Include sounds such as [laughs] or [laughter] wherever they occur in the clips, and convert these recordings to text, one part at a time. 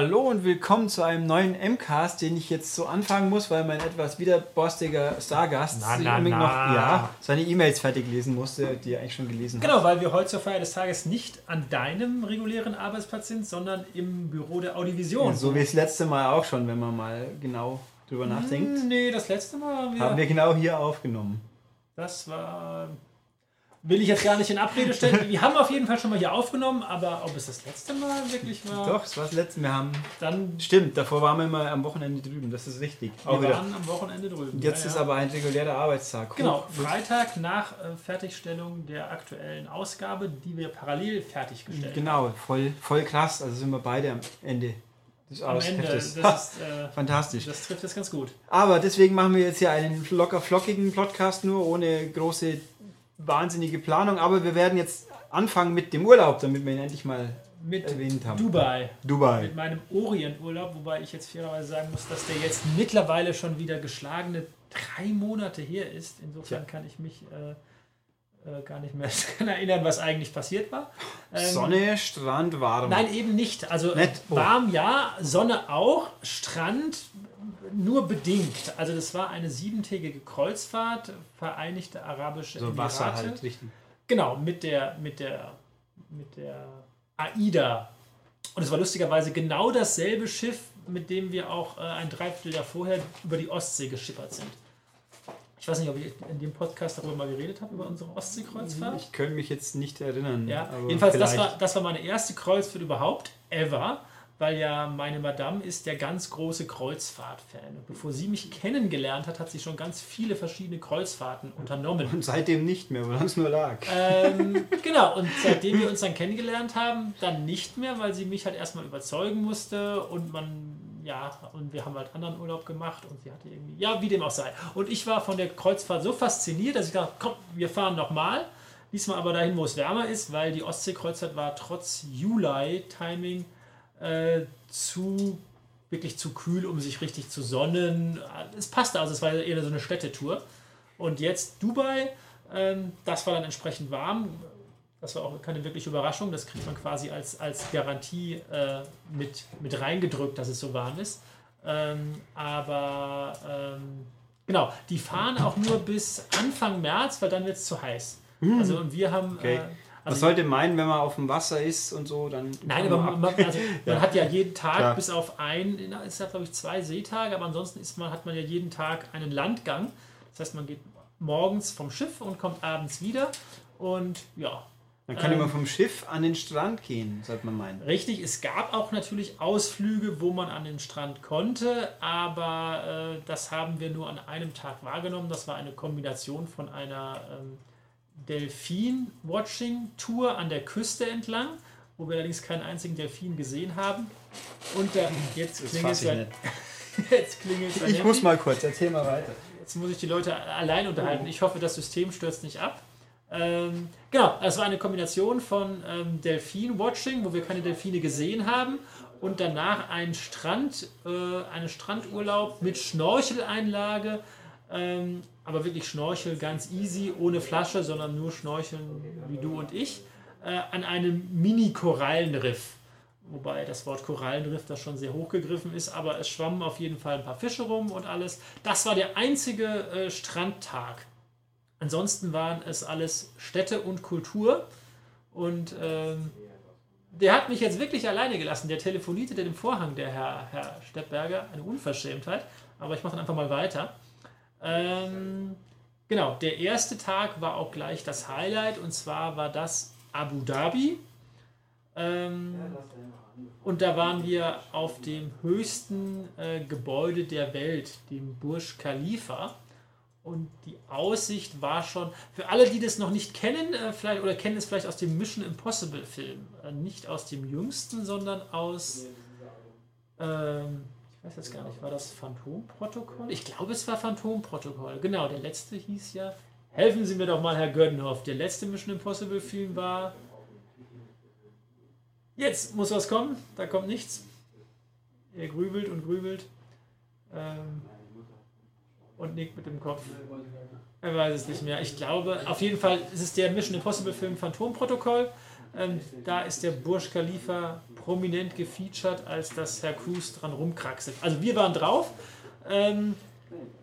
Hallo und willkommen zu einem neuen MCAST, den ich jetzt so anfangen muss, weil mein etwas widerborstiger Stargast Na, na, na. noch ja, seine E-Mails fertig lesen musste, die er eigentlich schon gelesen hat. Genau, weil wir heute zur Feier des Tages nicht an deinem regulären Arbeitsplatz sind, sondern im Büro der Audiovision. So wie das letzte Mal auch schon, wenn man mal genau drüber nachdenkt. Hm, Nee, das letzte Mal haben wir, Haben wir genau hier aufgenommen. das war. Will ich jetzt gar nicht in Abrede stellen. Wir haben auf jeden Fall schon mal hier aufgenommen, aber ob es das letzte Mal wirklich war, Doch, das war das letzte Mal. Wir haben. dann. Stimmt, davor waren wir immer am Wochenende drüben, das ist richtig. Wir Auch wieder. waren am Wochenende drüben. Jetzt Ja, ist ja. aber ein regulärer Arbeitstag. Genau, Cool. Freitag nach äh, Fertigstellung der aktuellen Ausgabe, die wir parallel fertiggestellt haben. Genau, voll, voll krass. Also sind wir beide am Ende des Am Ende. Das, ist, äh, Fantastisch. das trifft es ganz gut. Aber deswegen machen wir jetzt hier einen locker flockigen Podcast nur, ohne große, wahnsinnige Planung. Aber wir werden jetzt anfangen mit dem Urlaub, damit wir ihn endlich mal Mit erwähnt haben. Dubai. Dubai. Mit meinem Orienturlaub, wobei ich jetzt fairerweise sagen muss, dass der jetzt mittlerweile schon wieder geschlagene drei Monate her ist. Insofern Tja. kann ich mich äh, äh, gar nicht mehr [laughs] erinnern, was eigentlich passiert war. Ähm, Sonne, Strand, warm. Nein, eben nicht. Also Nett. Oh. warm ja, Sonne auch, Strand nur bedingt. Also das war eine siebentägige Kreuzfahrt, Vereinigte Arabische so Emirate. Wasser halt, richtig. Genau, mit der, mit der, mit der AIDA. Und es war lustigerweise genau dasselbe Schiff, mit dem wir auch äh, ein Dreivierteljahr vorher über die Ostsee geschippert sind. Ich weiß nicht, ob ich in dem Podcast darüber mal geredet habe, über unsere Ostseekreuzfahrt. Ich könnte mich jetzt nicht erinnern. Ja, aber jedenfalls, das war, das war meine erste Kreuzfahrt überhaupt, ever, weil ja meine Madame ist der ganz große Kreuzfahrt-Fan. Und bevor sie mich kennengelernt hat, hat sie schon ganz viele verschiedene Kreuzfahrten unternommen. Und seitdem nicht mehr, weil es nur lag. Ähm, genau, und seitdem wir uns dann kennengelernt haben, dann nicht mehr, weil sie mich halt erstmal überzeugen musste und man, ja, und wir haben halt anderen Urlaub gemacht und sie hatte irgendwie, ja, wie dem auch sei. Und ich war von der Kreuzfahrt so fasziniert, dass ich dachte, komm, wir fahren nochmal. Diesmal aber dahin, wo es wärmer ist, weil die Ostseekreuzfahrt war trotz Juli-Timing äh, zu wirklich zu kühl, um sich richtig zu sonnen. Es passte, also es war eher so eine Städtetour. Und jetzt Dubai, ähm, das war dann entsprechend warm. Das war auch keine wirkliche Überraschung. Das kriegt man quasi als, als Garantie äh, mit, mit reingedrückt, dass es so warm ist. Ähm, aber ähm, genau, die fahren auch nur bis Anfang März, weil dann wird es zu heiß. Also und wir haben. Okay. Äh, Man also sollte meinen, wenn man auf dem Wasser ist und so, dann. Nein, aber man man, also, [laughs] man hat ja jeden Tag Klar. bis auf ein, ist ja glaube ich zwei Seetage, aber ansonsten ist man, hat man ja jeden Tag einen Landgang. Das heißt, man geht morgens vom Schiff und kommt abends wieder. Und ja, Dann kann ähm, man vom Schiff an den Strand gehen, sollte man meinen. richtig, es gab auch natürlich Ausflüge, wo man an den Strand konnte, aber äh, das haben wir nur an einem Tag wahrgenommen. Das war eine Kombination von einer ähm, Delfin-Watching-Tour an der Küste entlang, wo wir allerdings keinen einzigen Delfin gesehen haben. Und dann, jetzt klingelt sein, nicht. [laughs] jetzt klingelt sein Ich Handy. muss mal kurz, erzähl mal weiter. Jetzt muss ich die Leute allein unterhalten. Ich hoffe, das System stürzt nicht ab. Ähm, genau, es war eine Kombination von ähm, Delfin-Watching, wo wir keine Delfine gesehen haben, und danach ein Strand, äh, einen Strandurlaub mit Schnorcheleinlage, ähm, aber wirklich Schnorchel ganz easy, ohne Flasche, sondern nur Schnorcheln wie du und ich, äh, an einem Mini-Korallenriff. Wobei das Wort Korallenriff das schon sehr hochgegriffen ist, aber es schwammen auf jeden Fall ein paar Fische rum und alles. Das war der einzige äh, Strandtag. Ansonsten waren es alles Städte und Kultur. Und ähm, der hat mich jetzt wirklich alleine gelassen. Der telefonierte den Vorhang, der Herr, Herr Steppberger. Eine Unverschämtheit. Aber ich mache dann einfach mal weiter. Ähm, genau, der erste Tag war auch gleich das Highlight. Und zwar war das Abu Dhabi. Ähm, und da waren wir auf dem höchsten äh, Gebäude der Welt, dem Burj Khalifa. Und die Aussicht war schon, für alle, die das noch nicht kennen, äh, vielleicht, oder kennen es vielleicht aus dem Mission Impossible Film, äh, nicht aus dem jüngsten, sondern aus, ähm, ich weiß jetzt gar nicht, war das Phantomprotokoll? Ich glaube, es war Phantomprotokoll. Genau, der letzte hieß ja, helfen Sie mir doch mal, Herr Gödenhoff, der letzte Mission Impossible Film war, jetzt muss was kommen, da kommt nichts. Er grübelt und grübelt. Ähm, und nickt mit dem Kopf. Er weiß es nicht mehr. Ich glaube, auf jeden Fall ist es der Mission Impossible Film Phantomprotokoll. Ähm, da ist der Burj Khalifa prominent gefeatured, als dass Herr Cruz dran rumkraxelt. Also wir waren drauf. Ähm,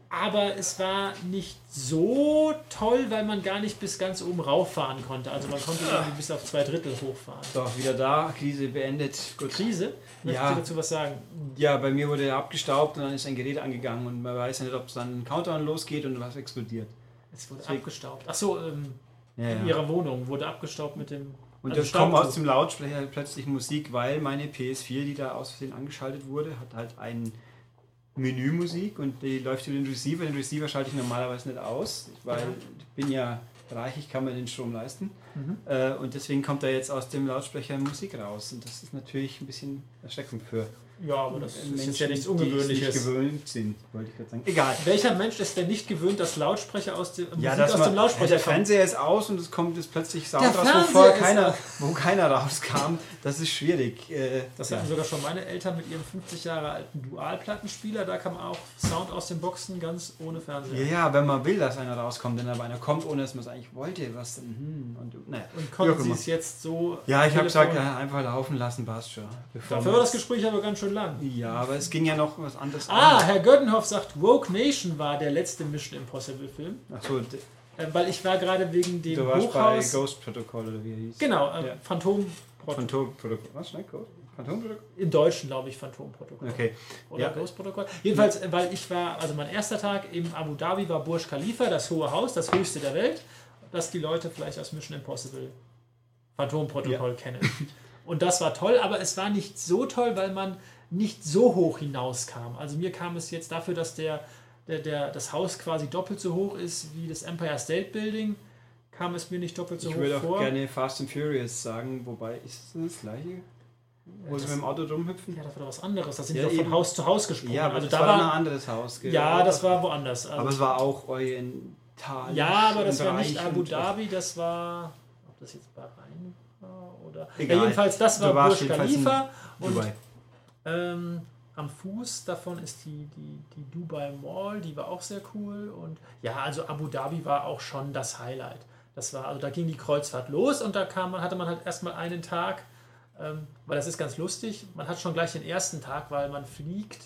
aber es war nicht so toll, weil man gar nicht bis ganz oben rauffahren konnte. Also man konnte irgendwie bis auf zwei Drittel hochfahren. Doch, wieder da, Krise beendet. Gut. Krise? Möchtest Ja. du dazu was sagen? Ja, bei mir wurde er abgestaubt und dann ist ein Gerät angegangen und man weiß ja nicht, ob es dann ein Countdown losgeht und was explodiert. Es wurde Deswegen- abgestaubt. Achso, ähm, Ja, in ihrer Wohnung wurde abgestaubt mit dem. Und also das kommt aus dem Lautsprecher plötzlich Musik, weil meine PS4, die da aus Versehen angeschaltet wurde, hat halt ein Menümusik und die läuft über den Receiver. Den Receiver schalte ich normalerweise nicht aus, weil ich bin ja reich, ich kann mir den Strom leisten. Mhm. Äh, und deswegen kommt da jetzt aus dem Lautsprecher Musik raus. Und das ist natürlich ein bisschen erschreckend für Ja, aber das ist Menschen, jetzt ja nichts die es nicht Ungewöhnliches. gewöhnt sind, wollte ich gerade sagen. Egal. Welcher Mensch ist denn nicht gewöhnt, dass Lautsprecher aus dem, Ja, Musik aus dem Lautsprecher der kommen? Fernseher ist aus und es kommt jetzt plötzlich Sound Der raus, wo vorher ist keiner, aus. wo keiner rauskam. Das ist schwierig. Äh, Das ja. hatten sogar schon meine Eltern mit ihrem 50 Jahre alten Dualplattenspieler. Da kam auch Sound aus den Boxen ganz ohne Fernseher. Ja, ja, wenn man will, dass einer rauskommt, denn aber einer kommt, ohne dass man es eigentlich wollte, was denn, hm, und, naja. Und konnten sie es jetzt so. Ja, ich habe gesagt, einfach laufen lassen, passt schon. Bevor Dafür war das Gespräch aber ganz schön lang. Ja, aber es ging ja noch was anderes Ah, an. Herr Göttenhoff sagt, Woke Nation war der letzte Mission Impossible Film. Achso, Äh, weil ich war gerade wegen dem du warst bei Hochhaus. Ghost Protocol oder wie er hieß. Genau, äh, Ja. Phantom Phantom-Protokoll. Was, schnell, Ghost? Phantom-Protokoll? Im Deutschen, glaube ich, Phantomprotokoll. Okay. Oder Ja. Ghost Protokoll. Jedenfalls, äh, weil ich war, also mein erster Tag im Abu Dhabi war Burj Khalifa, das hohe Haus, das höchste der Welt, das die Leute vielleicht aus Mission Impossible Phantomprotokoll kennen. Und das war toll, aber es war nicht so toll, weil man nicht so hoch hinauskam. Also mir kam es jetzt dafür, dass der, der, der, das Haus quasi doppelt so hoch ist wie das Empire State Building, kam es mir nicht doppelt so Ich hoch würde auch vor. gerne Fast and Furious sagen, wobei ist das das gleiche? Wo sie mit dem Auto rumhüpfen? ja, das war doch was anderes. Da sind Ja, wir von. Haus zu Haus gesprungen. Ja, aber also das da war, ein anderes Haus. gell? ja, das war woanders. Also Aber es war auch oriental. Ja, aber das war nicht Abu Dhabi, das war. Ob das jetzt Bahrain war oder. Egal. Ja, jedenfalls, das war Burj Khalifa. Und Dubai. Ähm, am Fuß davon ist die, die, die Dubai Mall, die war auch sehr cool. Und ja, also Abu Dhabi war auch schon das Highlight. Das war, also da ging die Kreuzfahrt los und da kam man, hatte man halt erstmal einen Tag, ähm, weil das ist ganz lustig. Man hat schon gleich den ersten Tag, weil man fliegt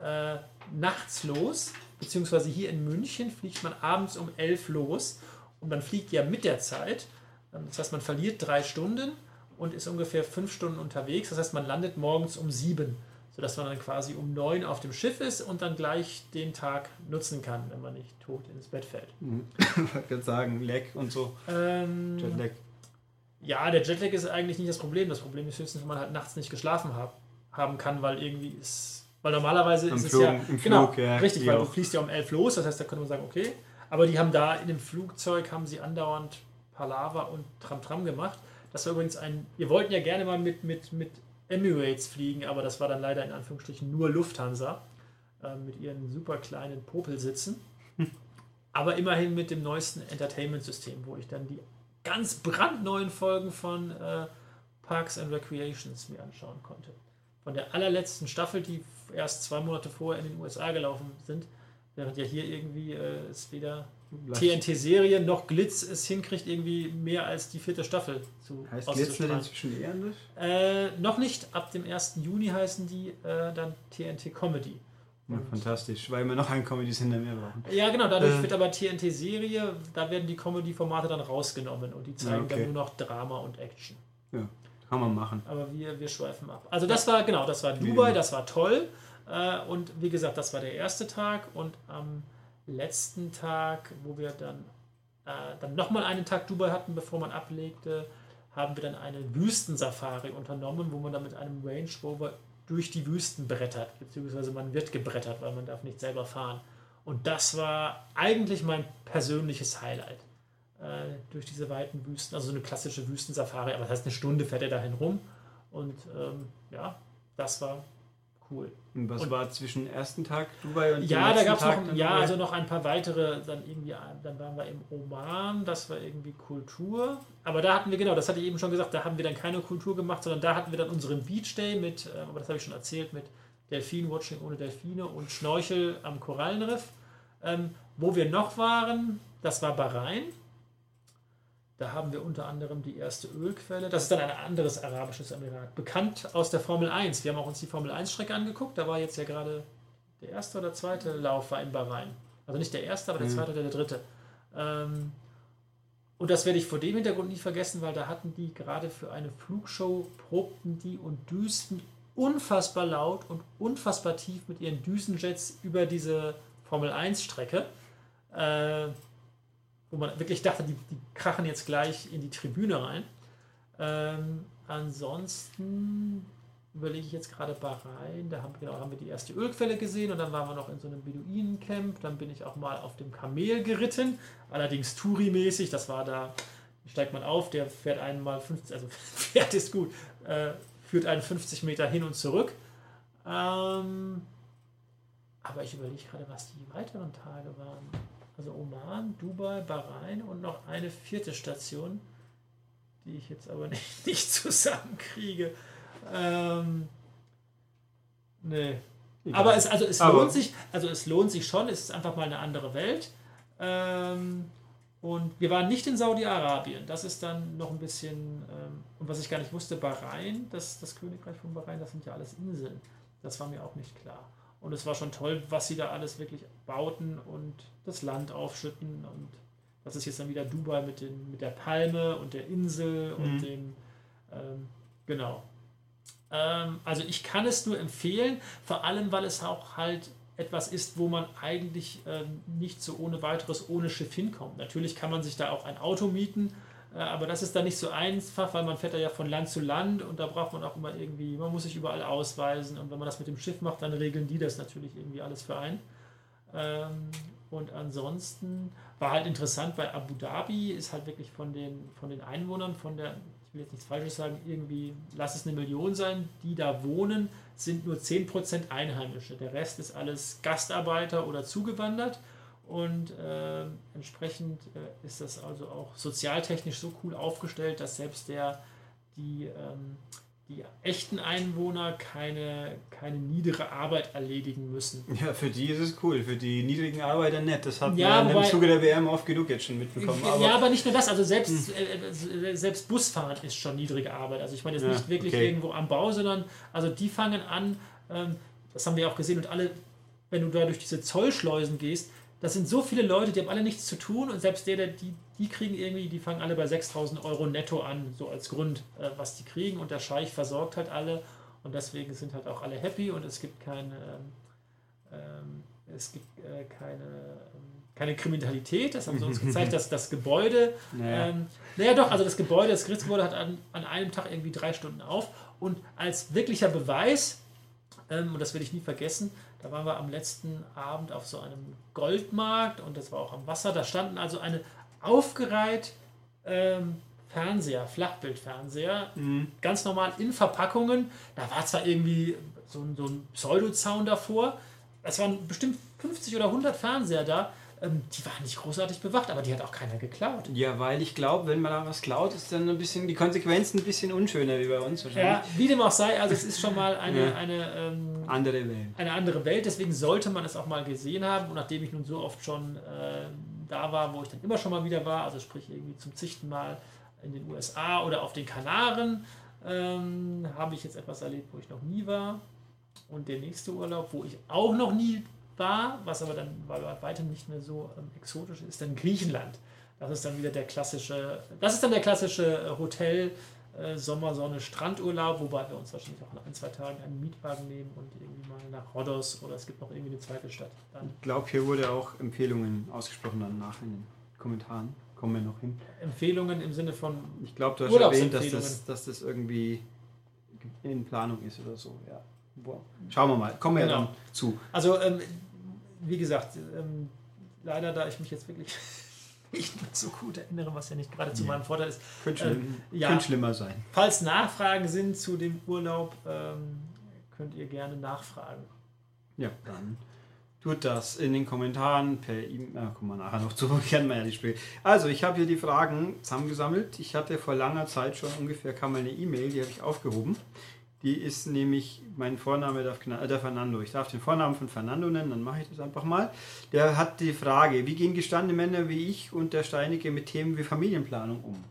äh, nachts los, beziehungsweise hier in München fliegt man abends um 11 los und man fliegt ja mit der Zeit. Ähm, Das heißt, man verliert drei Stunden und ist ungefähr fünf Stunden unterwegs. Das heißt, man landet morgens um sieben, sodass man dann quasi um neun auf dem Schiff ist und dann gleich den Tag nutzen kann, wenn man nicht tot ins Bett fällt. [laughs] Ich wollte gerade sagen, Leck und so. Ähm, Jetlag. ja, der Jetlag ist eigentlich nicht das Problem. Das Problem ist höchstens, wenn man halt nachts nicht geschlafen hab, haben kann, weil irgendwie ist. Weil normalerweise Am ist Flug- es ja. im Flug, genau, ja, richtig, weil du auch. fliegst ja um elf los, das heißt, da könnte man sagen, okay. Aber die haben da in dem Flugzeug haben sie andauernd Palaver und Tram-Tram gemacht. Das war übrigens ein. Wir wollten ja gerne mal mit, mit, mit Emirates fliegen, aber das war dann leider in Anführungsstrichen nur Lufthansa äh, mit ihren super kleinen Popelsitzen. [laughs] Aber immerhin mit dem neuesten Entertainment-System, wo ich dann die ganz brandneuen Folgen von äh, Parks and Recreations mir anschauen konnte. Von der allerletzten Staffel, die erst zwei Monate vorher in den USA gelaufen sind, während ja hier irgendwie äh, es weder TNT-Serie noch Glitz es hinkriegt, irgendwie mehr als die vierte Staffel zu Heißt. Glitz nicht inzwischen eher anders? Äh, noch nicht. Ab dem 1. Juni heißen die äh, dann TNT Comedy. Ja, fantastisch, weil wir noch einen Comedy-Sender mehr brauchen. Ja, genau. Dadurch Äh. wird aber TNT-Serie, da werden die Comedy-Formate dann rausgenommen und die zeigen okay. dann nur noch Drama und Action. Ja, kann man machen. Aber wir, wir schweifen ab. Also das war, genau, das war Dubai, das war toll. Äh, und wie gesagt, das war der erste Tag. Und am letzten Tag, wo wir dann, äh, dann nochmal einen Tag Dubai hatten, bevor man ablegte, haben wir dann eine Wüstensafari unternommen, wo man dann mit einem Range Rover durch die Wüsten brettert, beziehungsweise man wird gebrettert, weil man darf nicht selber fahren. Und das war eigentlich mein persönliches Highlight. Äh, durch diese weiten Wüsten, also so eine klassische Wüstensafari, aber das heißt, eine Stunde fährt er dahin rum. Und ähm, ja, das war cool. Und was Und- war zwischen ersten Tag Dubai und Ja, da gab es Tag noch, ja, also noch ein paar weitere, dann irgendwie, dann waren wir im Oman, das war irgendwie Kultur. Aber da hatten wir, genau, das hatte ich eben schon gesagt, da haben wir dann keine Kultur gemacht, sondern da hatten wir dann unseren Beach Day mit, äh, aber das habe ich schon erzählt, mit Delfin-Watching ohne Delfine und Schnorchel am Korallenriff. Ähm, wo wir noch waren, das war Bahrain. Da haben wir unter anderem die erste Ölquelle. Das ist dann ein anderes arabisches Emirat. Bekannt aus der Formel 1. Wir haben auch uns die Formel 1-Strecke angeguckt. Da war jetzt ja gerade der erste oder zweite Lauf war in Bahrain. Also nicht der erste, aber der zweite oder der dritte. Ähm, und das werde ich vor dem Hintergrund nie vergessen, weil da hatten die gerade für eine Flugshow, probten die und düsten unfassbar laut und unfassbar tief mit ihren Düsenjets über diese Formel 1-Strecke. Äh, wo man wirklich dachte, die, die krachen jetzt gleich in die Tribüne rein. Ähm, ansonsten überlege ich jetzt gerade Bahrain, da haben, genau, haben wir die erste Ölquelle gesehen und dann waren wir noch in so einem Beduinencamp, dann bin ich auch mal auf dem Kamel geritten, allerdings Touri-mäßig, das war da, steigt man auf, der fährt einen mal 50, also [laughs] fährt ist gut, äh, führt einen 50 Meter hin und zurück. Ähm, aber ich überlege gerade, was die weiteren Tage waren. Also Oman, Dubai, Bahrain und noch eine vierte Station, die ich jetzt aber [laughs] nicht, nicht zusammenkriege. Ähm, nee. Egal. Aber es, also es aber lohnt sich, also es lohnt sich schon, es ist einfach mal eine andere Welt. Ähm, und wir waren nicht in Saudi-Arabien. Das ist dann noch ein bisschen, ähm, und was ich gar nicht wusste, Bahrain, das, das Königreich von Bahrain, das sind ja alles Inseln. Das war mir auch nicht klar. Und es war schon toll, was sie da alles wirklich bauten und das Land aufschütten. Und das ist jetzt dann wieder Dubai mit, den, mit der Palme und der Insel mhm. und dem, ähm, genau. Ähm, also ich kann es nur empfehlen, vor allem weil es auch halt etwas ist, wo man eigentlich ähm, nicht so ohne weiteres ohne Schiff hinkommt. Natürlich kann man sich da auch ein Auto mieten, aber das ist dann nicht so einfach, weil man fährt ja von Land zu Land und da braucht man auch immer irgendwie, man muss sich überall ausweisen und wenn man das mit dem Schiff macht, dann regeln die das natürlich irgendwie alles für einen. Ähm, und ansonsten war halt interessant, bei Abu Dhabi ist halt wirklich von den, von den Einwohnern, von der ich will jetzt nichts Falsches sagen, irgendwie, lass es eine Million sein, die da wohnen, sind nur 10% Einheimische. Der Rest ist alles Gastarbeiter oder zugewandert. Und äh, entsprechend äh, ist das also auch sozialtechnisch so cool aufgestellt, dass selbst der, die ähm, die echten Einwohner keine, keine niedere Arbeit erledigen müssen. Ja, für die ist es cool, für die niedrigen Arbeiter nett. Das hat ja, man im Zuge der WM oft genug jetzt schon mitbekommen. Aber ja, aber nicht nur das, also selbst, hm. äh, äh, selbst Busfahren ist schon niedrige Arbeit. Also ich meine jetzt ja, nicht wirklich okay. irgendwo am Bau, sondern also die fangen an, ähm, das haben wir auch gesehen und alle, wenn du da durch diese Zollschleusen gehst, das sind so viele Leute, die haben alle nichts zu tun und selbst der, der die, die kriegen irgendwie, die fangen alle bei 6000 Euro netto an, so als Grund, äh, was die kriegen. Und der Scheich versorgt halt alle und deswegen sind halt auch alle happy und es gibt keine, ähm, ähm es gibt äh, keine, ähm, keine Kriminalität, das haben sie uns [laughs] gezeigt, dass das Gebäude, naja. Ähm, naja doch, also das Gebäude, das Gerichtsgebäude hat an, an einem Tag irgendwie drei Stunden auf. Und als wirklicher Beweis, ähm, und das werde ich nie vergessen, da waren wir am letzten Abend auf so einem Goldmarkt und das war auch am Wasser. Da standen also eine aufgereiht ähm, Fernseher, Flachbildfernseher, mhm. ganz normal in Verpackungen. Da war zwar irgendwie so, so ein Pseudozaun davor. Es waren bestimmt 50 oder 100 Fernseher da. Ähm, die waren nicht großartig bewacht, aber die hat auch keiner geklaut. Ja, weil ich glaube, wenn man da was klaut, ist dann ein bisschen die Konsequenzen ein bisschen unschöner wie bei uns wahrscheinlich. Ja, wie dem auch sei, also es ist schon mal eine, [laughs] ja. eine ähm, andere Welt. Eine andere Welt, deswegen sollte man es auch mal gesehen haben. Und nachdem ich nun so oft schon äh, da war, wo ich dann immer schon mal wieder war, also sprich irgendwie zum Zichten mal in den USA oder auf den Kanaren, ähm, habe ich jetzt etwas erlebt, wo ich noch nie war. Und der nächste Urlaub, wo ich auch noch nie war, was aber dann bei weitem nicht mehr so ähm, exotisch ist, dann Griechenland. Das ist dann wieder der klassische, das ist dann der klassische äh, Hotel, äh, Sommersonne, Strandurlaub, wobei wir uns wahrscheinlich auch nach ein, zwei Tagen einen Mietwagen nehmen und irgendwie mal nach Rhodos oder es gibt noch irgendwie eine zweite Stadt. Dann ich glaube, hier wurde auch Empfehlungen ausgesprochen danach in den Kommentaren. Kommen wir noch hin. Empfehlungen im Sinne von. Ich glaube, du hast erwähnt, dass das, dass das irgendwie in Planung ist oder so. Ja. Schauen wir mal. Kommen wir genau. ja dann zu. Also ähm, wie gesagt, ähm, leider, da ich mich jetzt wirklich [laughs] nicht mehr so gut erinnere, was ja nicht gerade zu meinem Vorteil ist. Könnte, ähm, ja, könnte schlimmer sein. Falls Nachfragen sind zu dem Urlaub, ähm, könnt ihr gerne nachfragen. Ja, dann tut das in den Kommentaren per E-Mail. Ah, kommen wir nachher noch zu, [laughs] kennen wir ja die Spiel. Also, ich habe hier die Fragen zusammengesammelt. Ich hatte vor langer Zeit schon ungefähr kam eine E-Mail, die habe ich aufgehoben Die ist nämlich, mein Vorname darf äh, der Fernando. Ich darf den Vornamen von Fernando nennen, dann mache ich das einfach mal. Der hat die Frage, wie gehen gestandene Männer wie ich und der Steinige mit Themen wie Familienplanung um?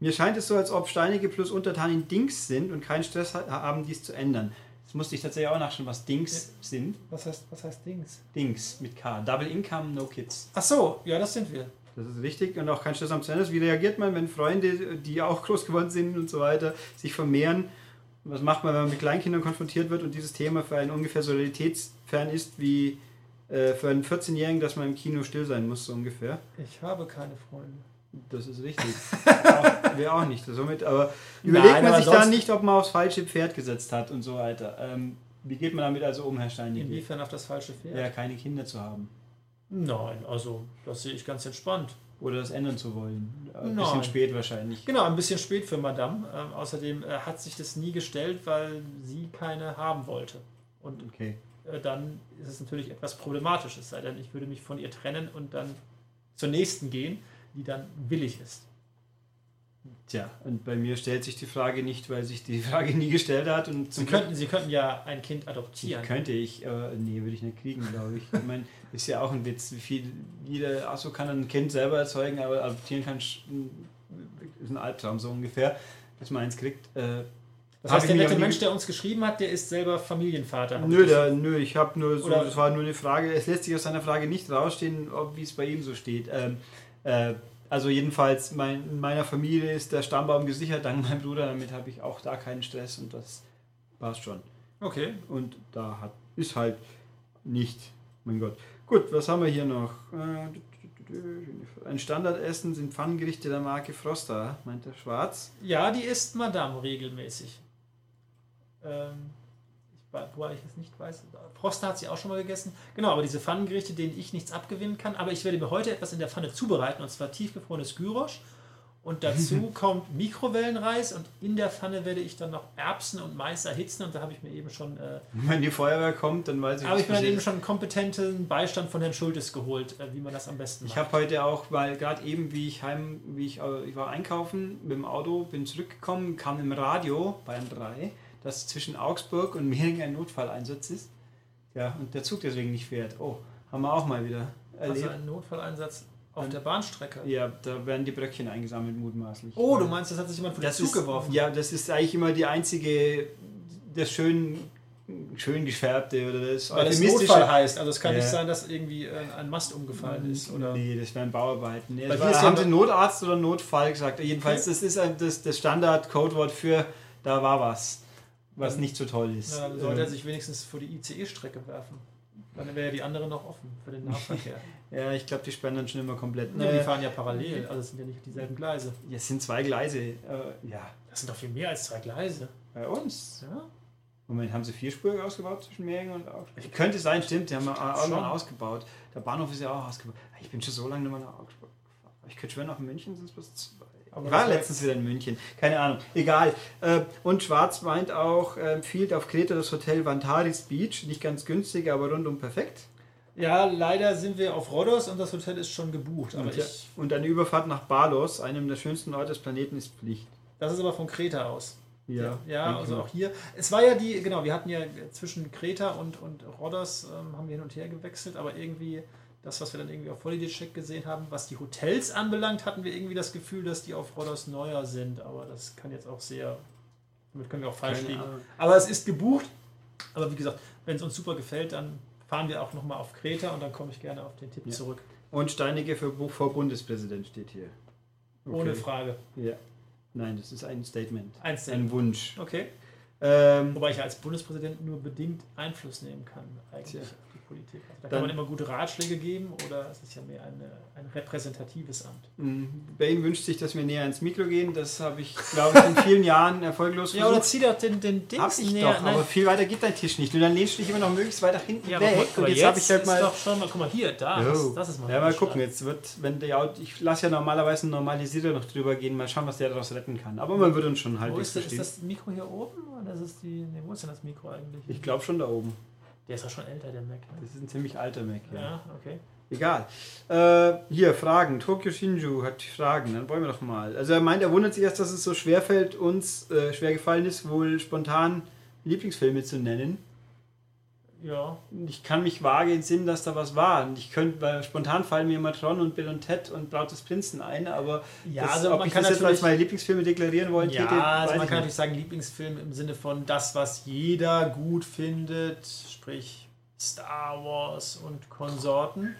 Mir scheint es so, als ob Steinige plus Untertanen Dings sind und keinen Stress haben, dies zu ändern. Das musste ich tatsächlich auch nachschauen, was Dings ja. sind. Was heißt, was heißt Dings? Dings mit K. Double Income, No Kids. Ach so, ja, das sind wir. Das ist richtig und auch kein Stress am Ende. Wie reagiert man, wenn Freunde, die auch groß geworden sind und so weiter, sich vermehren? Was macht man, wenn man mit Kleinkindern konfrontiert wird und dieses Thema für einen ungefähr so realitätsfern ist wie äh, für einen 14-Jährigen, dass man im Kino still sein muss, so ungefähr? Ich habe keine Freunde. Das ist richtig. [laughs] Wir auch nicht. Somit, aber überlegt Nein, man sich da nicht, ob man aufs falsche Pferd gesetzt hat und so weiter. Ähm, wie geht man damit also um, Herr Steinig? Inwiefern auf das falsche Pferd? Ja, keine Kinder zu haben. Nein, also das sehe ich ganz entspannt. Oder das ändern zu wollen. Ein Nein. bisschen spät wahrscheinlich. Genau, ein bisschen spät für Madame. Ähm, außerdem äh, hat sich das nie gestellt, weil sie keine haben wollte. Und okay. äh, dann ist es natürlich etwas problematisch, es sei denn, ich würde mich von ihr trennen und dann zur nächsten gehen die dann willig ist. Tja, und bei mir stellt sich die Frage nicht, weil sich die [laughs] Frage nie gestellt hat. Und Sie, könnten, Sie könnten ja ein Kind adoptieren. Könnte ich, aber nee, würde ich nicht kriegen, glaube ich. Ich meine, ist ja auch ein Witz. Viel, jeder, achso, kann ein Kind selber erzeugen, aber adoptieren kann, ist ein Albtraum so ungefähr, dass man eins kriegt. Äh, das heißt, der nette Mensch, der uns geschrieben hat, der ist selber Familienvater. Nö, der, nö, ich habe nur so, das war nur eine Frage, es lässt sich aus seiner Frage nicht rausstehen, wie es bei ihm so steht. Ähm, äh, also jedenfalls mein, in meiner Familie ist der Stammbaum gesichert, dank meinem Bruder, damit habe ich auch da keinen Stress und das passt schon. Okay. Und da hat, ist halt nicht, mein Gott. Gut, was haben wir hier noch? Äh, ein Standardessen sind Pfannengerichte der Marke Froster, meint der Schwarz. Ja, die isst Madame regelmäßig. Ähm, wobei ich es nicht weiß. Froster hat sie auch schon mal gegessen. Genau, aber diese Pfannengerichte, denen ich nichts abgewinnen kann. Aber ich werde mir heute etwas in der Pfanne zubereiten, und zwar tiefgefrorenes Gyrosch. Und dazu [laughs] kommt Mikrowellenreis und in der Pfanne werde ich dann noch Erbsen und Mais erhitzen und da habe ich mir eben schon. Äh, Wenn die Feuerwehr kommt, dann weiß ich Habe ich mir dann eben schon einen kompetenten Beistand von Herrn Schultes geholt, äh, wie man das am besten macht. Ich habe heute auch, weil gerade eben, wie ich heim, wie ich, äh, ich war einkaufen mit dem Auto, bin zurückgekommen, kam im Radio Bayern 3 dass zwischen Augsburg und Mehring ein Notfalleinsatz ist. Ja, und der Zug deswegen nicht fährt. Oh, haben wir auch mal wieder erlebt. Also ein Notfalleinsatz auf und, der Bahnstrecke? Ja, da werden die Bröckchen eingesammelt, mutmaßlich. Oh, du meinst, das hat sich jemand von den Zug ist, geworfen? Ja, das ist eigentlich immer die einzige, das schön schön geschärbte oder das Weil es Notfall heißt. Also es kann ja. nicht sein, dass irgendwie ein Mast umgefallen ist. Oder? Nee, das wären Bauarbeiten. Nee, Weil war, haben sie Notarzt oder Notfall gesagt. Jedenfalls, okay. das ist das, das Standard-Codewort für da war was was nicht so toll ist. Dann sollte er sich wenigstens vor die ICE-Strecke werfen. Dann wäre ja die andere noch offen für den Nahverkehr. [laughs] ja, ich glaube, die sperren dann schon immer komplett. Ja, die fahren ja parallel, also es sind ja nicht dieselben Gleise. Ja, es sind zwei Gleise. Äh, ja. Das sind doch viel mehr als zwei Gleise. Bei uns? Ja. Moment, haben sie vierspurig ausgebaut zwischen Mehringen und Augsburg? Könnte sein, stimmt, die haben auch noch ausgebaut. Der Bahnhof ist ja auch ausgebaut. Ich bin schon so lange nicht mehr nach Augsburg gefahren. Ich könnte schwer nach München, sind es bis aber war letztens wieder in München. Keine Ahnung. Egal. Äh, und Schwarz meint auch, äh, empfiehlt auf Kreta das Hotel Vantaris Beach. Nicht ganz günstig, aber rundum perfekt. Ja, leider sind wir auf Rhodos und das Hotel ist schon gebucht. Und, ich, und, eine Überfahrt nach Balos, einem der schönsten Orte des Planeten, ist Pflicht. Das ist aber von Kreta aus. Ja, ja also auch hier. Es war ja die, genau, wir hatten ja zwischen Kreta und, und Rhodos ähm, haben wir hin und her gewechselt, aber irgendwie das, was wir dann irgendwie auf Holiday Check gesehen haben. Was die Hotels anbelangt, hatten wir irgendwie das Gefühl, dass die auf Rhodos neuer sind. Aber das kann jetzt auch sehr. Damit können wir auch falsch liegen. Aber es ist gebucht. Aber wie gesagt, wenn es uns super gefällt, dann fahren wir auch nochmal auf Kreta und dann komme ich gerne auf den Tipp ja. zurück. Und Steinige für vor Bundespräsident steht hier. Okay. Ohne Frage. Ja. Nein, das ist ein Statement. Ein, Statement. ein Wunsch. Okay. Ähm, Wobei ich als Bundespräsident nur bedingt Einfluss nehmen kann, eigentlich. Tja. Politik. Also da kann man immer gute Ratschläge geben oder es ist ja mehr eine, ein repräsentatives Amt. Mhm. Bane wünscht sich, dass wir näher ins Mikro gehen. Das habe ich, glaube ich, in vielen Jahren erfolglos versucht. Ja, oder zieh doch den, den Dings hab ich näher. Doch, aber viel weiter geht dein Tisch nicht. Und dann lehnst du dich immer noch möglichst weiter hinten ja, weg. Und jetzt, jetzt habe ich halt mal. Ist doch schon mal, guck mal hier, da. Das, das, ist mal. Ja, mal gucken. Jetzt wird, wenn der, ich lasse ja normalerweise einen Normalisierer noch drüber gehen, mal schauen, was der daraus retten kann. Aber man würde uns schon halt. Wo ist, das, ist das Mikro hier oben? Oder ist das die, nee, wo ist denn das Mikro eigentlich? Ich glaube schon da oben. Der ist ja schon älter, der Mac. Ne? Das ist ein ziemlich alter Mac, ja. Ja, okay. Egal. Äh, hier, Fragen. Tokyo Shinju hat Fragen. Dann wollen wir doch mal. Also er meint, er wundert sich erst, dass es so schwer fällt, uns äh, schwer gefallen ist, wohl spontan Lieblingsfilme zu nennen. Ja. Ich kann mich vage entsinnen, dass da was war. Und ich könnte, weil spontan fallen mir immer Tron und Bill und Ted und Braut des Prinzen ein, aber Ja, das, also ob man ich kann das jetzt als meine Lieblingsfilme deklarieren wollen Ja, täte, also man kann natürlich sagen, Lieblingsfilm im Sinne von das, was jeder gut findet, sprich Star Wars und Konsorten.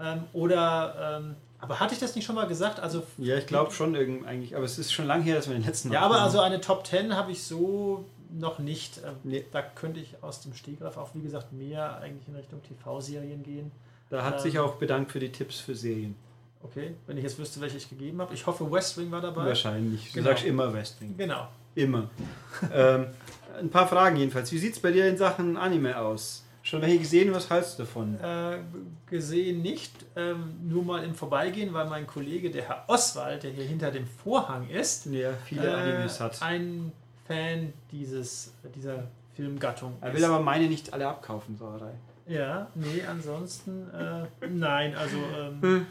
Ähm, oder, ähm, aber hatte ich das nicht schon mal gesagt? Also, Ja, ich glaube schon irgend eigentlich, aber es ist schon lange her, dass wir den letzten ja, aber also eine Top 10 habe ich so noch nicht. Ähm, Nee. Da könnte ich aus dem Stegreif auch, wie gesagt, mehr eigentlich in Richtung TV-Serien gehen. Da hat Ähm, sich auch bedankt für die Tipps für Serien. Okay, wenn ich jetzt wüsste, welche ich gegeben habe. Ich hoffe, West Wing war dabei. Wahrscheinlich. Du Genau. sagst immer Wrestling. Genau. Immer. [laughs] ähm, ein paar Fragen jedenfalls. Wie sieht es bei dir in Sachen Anime aus? Schon welche gesehen? Was hältst du davon? Äh, gesehen nicht, ähm, nur mal im Vorbeigehen, weil mein Kollege, der Herr Oswald, der hier hinter dem Vorhang ist, Der viele äh, Animes hat. ein Fan dieses, dieser Filmgattung Er ist. will aber meine nicht alle abkaufen, Sauerei. Ja, nee, ansonsten äh, nein, also ähm, Hm.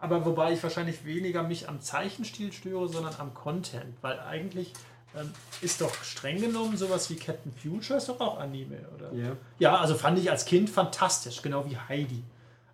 aber wobei ich wahrscheinlich weniger mich am Zeichenstil störe, sondern am Content, weil eigentlich ähm, ist doch streng genommen sowas wie Captain Future ist doch auch Anime, oder? Ja. Ja, also fand ich als Kind fantastisch, genau wie Heidi.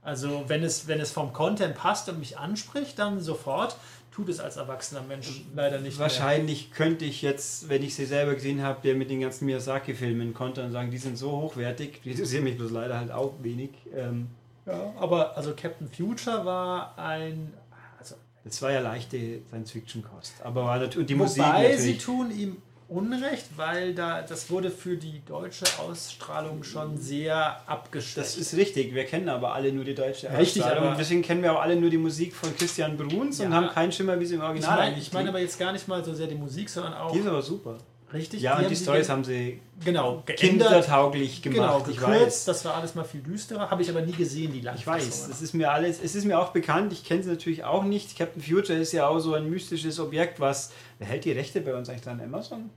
Also wenn es, wenn es vom Content passt und mich anspricht, dann sofort. Tut es als erwachsener Mensch leider nicht Wahrscheinlich könnte ich jetzt, wenn ich sie selber gesehen habe, der mit den ganzen Miyazaki-Filmen konnte und sagen, die sind so hochwertig, [laughs] die interessieren mich bloß leider halt auch wenig. Ähm, mehr. Ja, aber also Captain Future war ein... Also, das war ja leichte Science-Fiction-Kost. Aber war natürlich, und die wobei Musik sie natürlich. tun ihm Unrecht, weil da das wurde für die deutsche Ausstrahlung schon sehr abgeschwächt. Das ist richtig, wir kennen aber alle nur die deutsche Richtig, Ausstrahlung. aber- Deswegen kennen wir auch alle nur die Musik von Christian Bruns und Ja. haben keinen Schimmer, wie sie im ich Original meine ich mein klingt. aber jetzt gar nicht mal so sehr die Musik, sondern auch Die ist aber super. Richtig. Ja, und die Stories haben sie genau kindertauglich Genau, gemacht. ich gekürzt, weiß. das war alles mal viel düsterer, habe ich aber nie gesehen, die Ich Langfassungen. weiß, es ist mir alles, es ist mir auch bekannt, ich kenne sie natürlich auch nicht. Captain Future ist ja auch so ein mystisches Objekt, was. Wer hält die Rechte bei uns eigentlich dran? Amazon?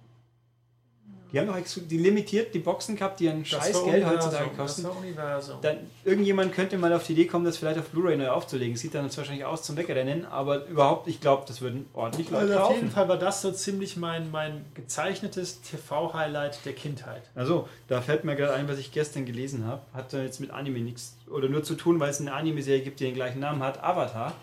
Die haben doch die limitiert die Boxen gehabt, die ein Das scheiß Geld heutzutage Das kosten. war Universum. Dann, irgendjemand könnte mal auf die Idee kommen, das vielleicht auf Blu-ray neu aufzulegen. Sieht dann jetzt wahrscheinlich aus zum Wegrennen, aber überhaupt, ich glaube, das würden ordentlich Leute Also auf jeden kaufen. Fall war das so ziemlich mein, mein gezeichnetes TV-Highlight der Kindheit. Also, da fällt mir gerade ein, was ich gestern gelesen habe. Hat jetzt mit Anime nichts oder nur zu tun, weil es eine Anime-Serie gibt, die den gleichen Namen hat, Avatar.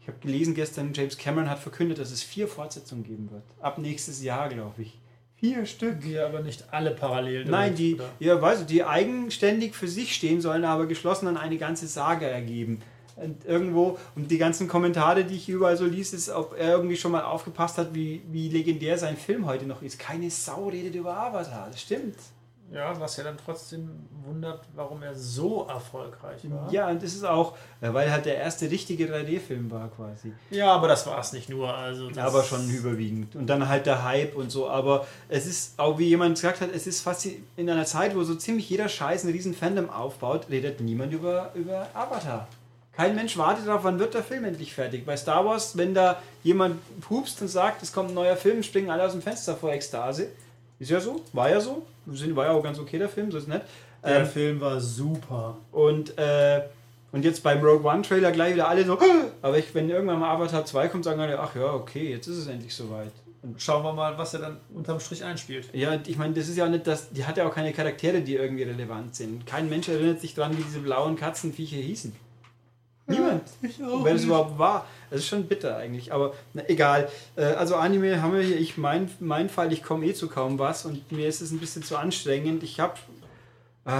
Ich habe gelesen gestern, James Cameron hat verkündet, dass es vier Fortsetzungen geben wird. Ab nächstes Jahr, glaube ich. Vier Stück. Die aber nicht alle parallel. Nein, direkt, die, oder? ja, weißt du, die eigenständig für sich stehen sollen, aber geschlossen dann eine ganze Saga ergeben. Und irgendwo, und die ganzen Kommentare, die ich überall so liest, ist, ob er irgendwie schon mal aufgepasst hat, wie, wie legendär sein Film heute noch ist. Keine Sau redet über Avatar, das stimmt. Ja, was ja dann trotzdem wundert, warum er so erfolgreich war. Ja, und das ist auch, äh, weil halt der erste richtige 3D-Film war quasi. Ja, aber das war es nicht nur. Also aber schon überwiegend. Und dann halt der Hype und so. Aber es ist, auch wie jemand gesagt hat, es ist fast in einer Zeit, wo so ziemlich jeder Scheiß einen riesen Fandom aufbaut, redet niemand über, über Avatar. Kein Mensch wartet darauf, wann wird der Film endlich fertig. Bei Star Wars, wenn da jemand pupst und sagt, es kommt ein neuer Film, springen alle aus dem Fenster vor Ekstase. Ist ja so, war ja so. War ja auch ganz okay der Film, so ist nett. Der Ähm, Film war super. und, äh, und jetzt beim Rogue One Trailer gleich wieder alle so, aber ich, wenn irgendwann mal Avatar 2 kommt, sagen alle, ach ja, okay, jetzt ist es endlich soweit. Und Schauen wir mal, was er dann unterm Strich einspielt. ja, ich meine, das ist ja auch nicht das, die hat ja auch keine Charaktere, die irgendwie relevant sind. Kein Mensch erinnert sich dran, wie diese blauen Katzenviecher hießen. Niemand. Ich Wenn es überhaupt war. Das ist schon bitter eigentlich, aber na, egal. Äh, Also Anime haben wir hier, ich mein, mein Fall, ich komme eh zu kaum was und mir ist es ein bisschen zu anstrengend. Ich habe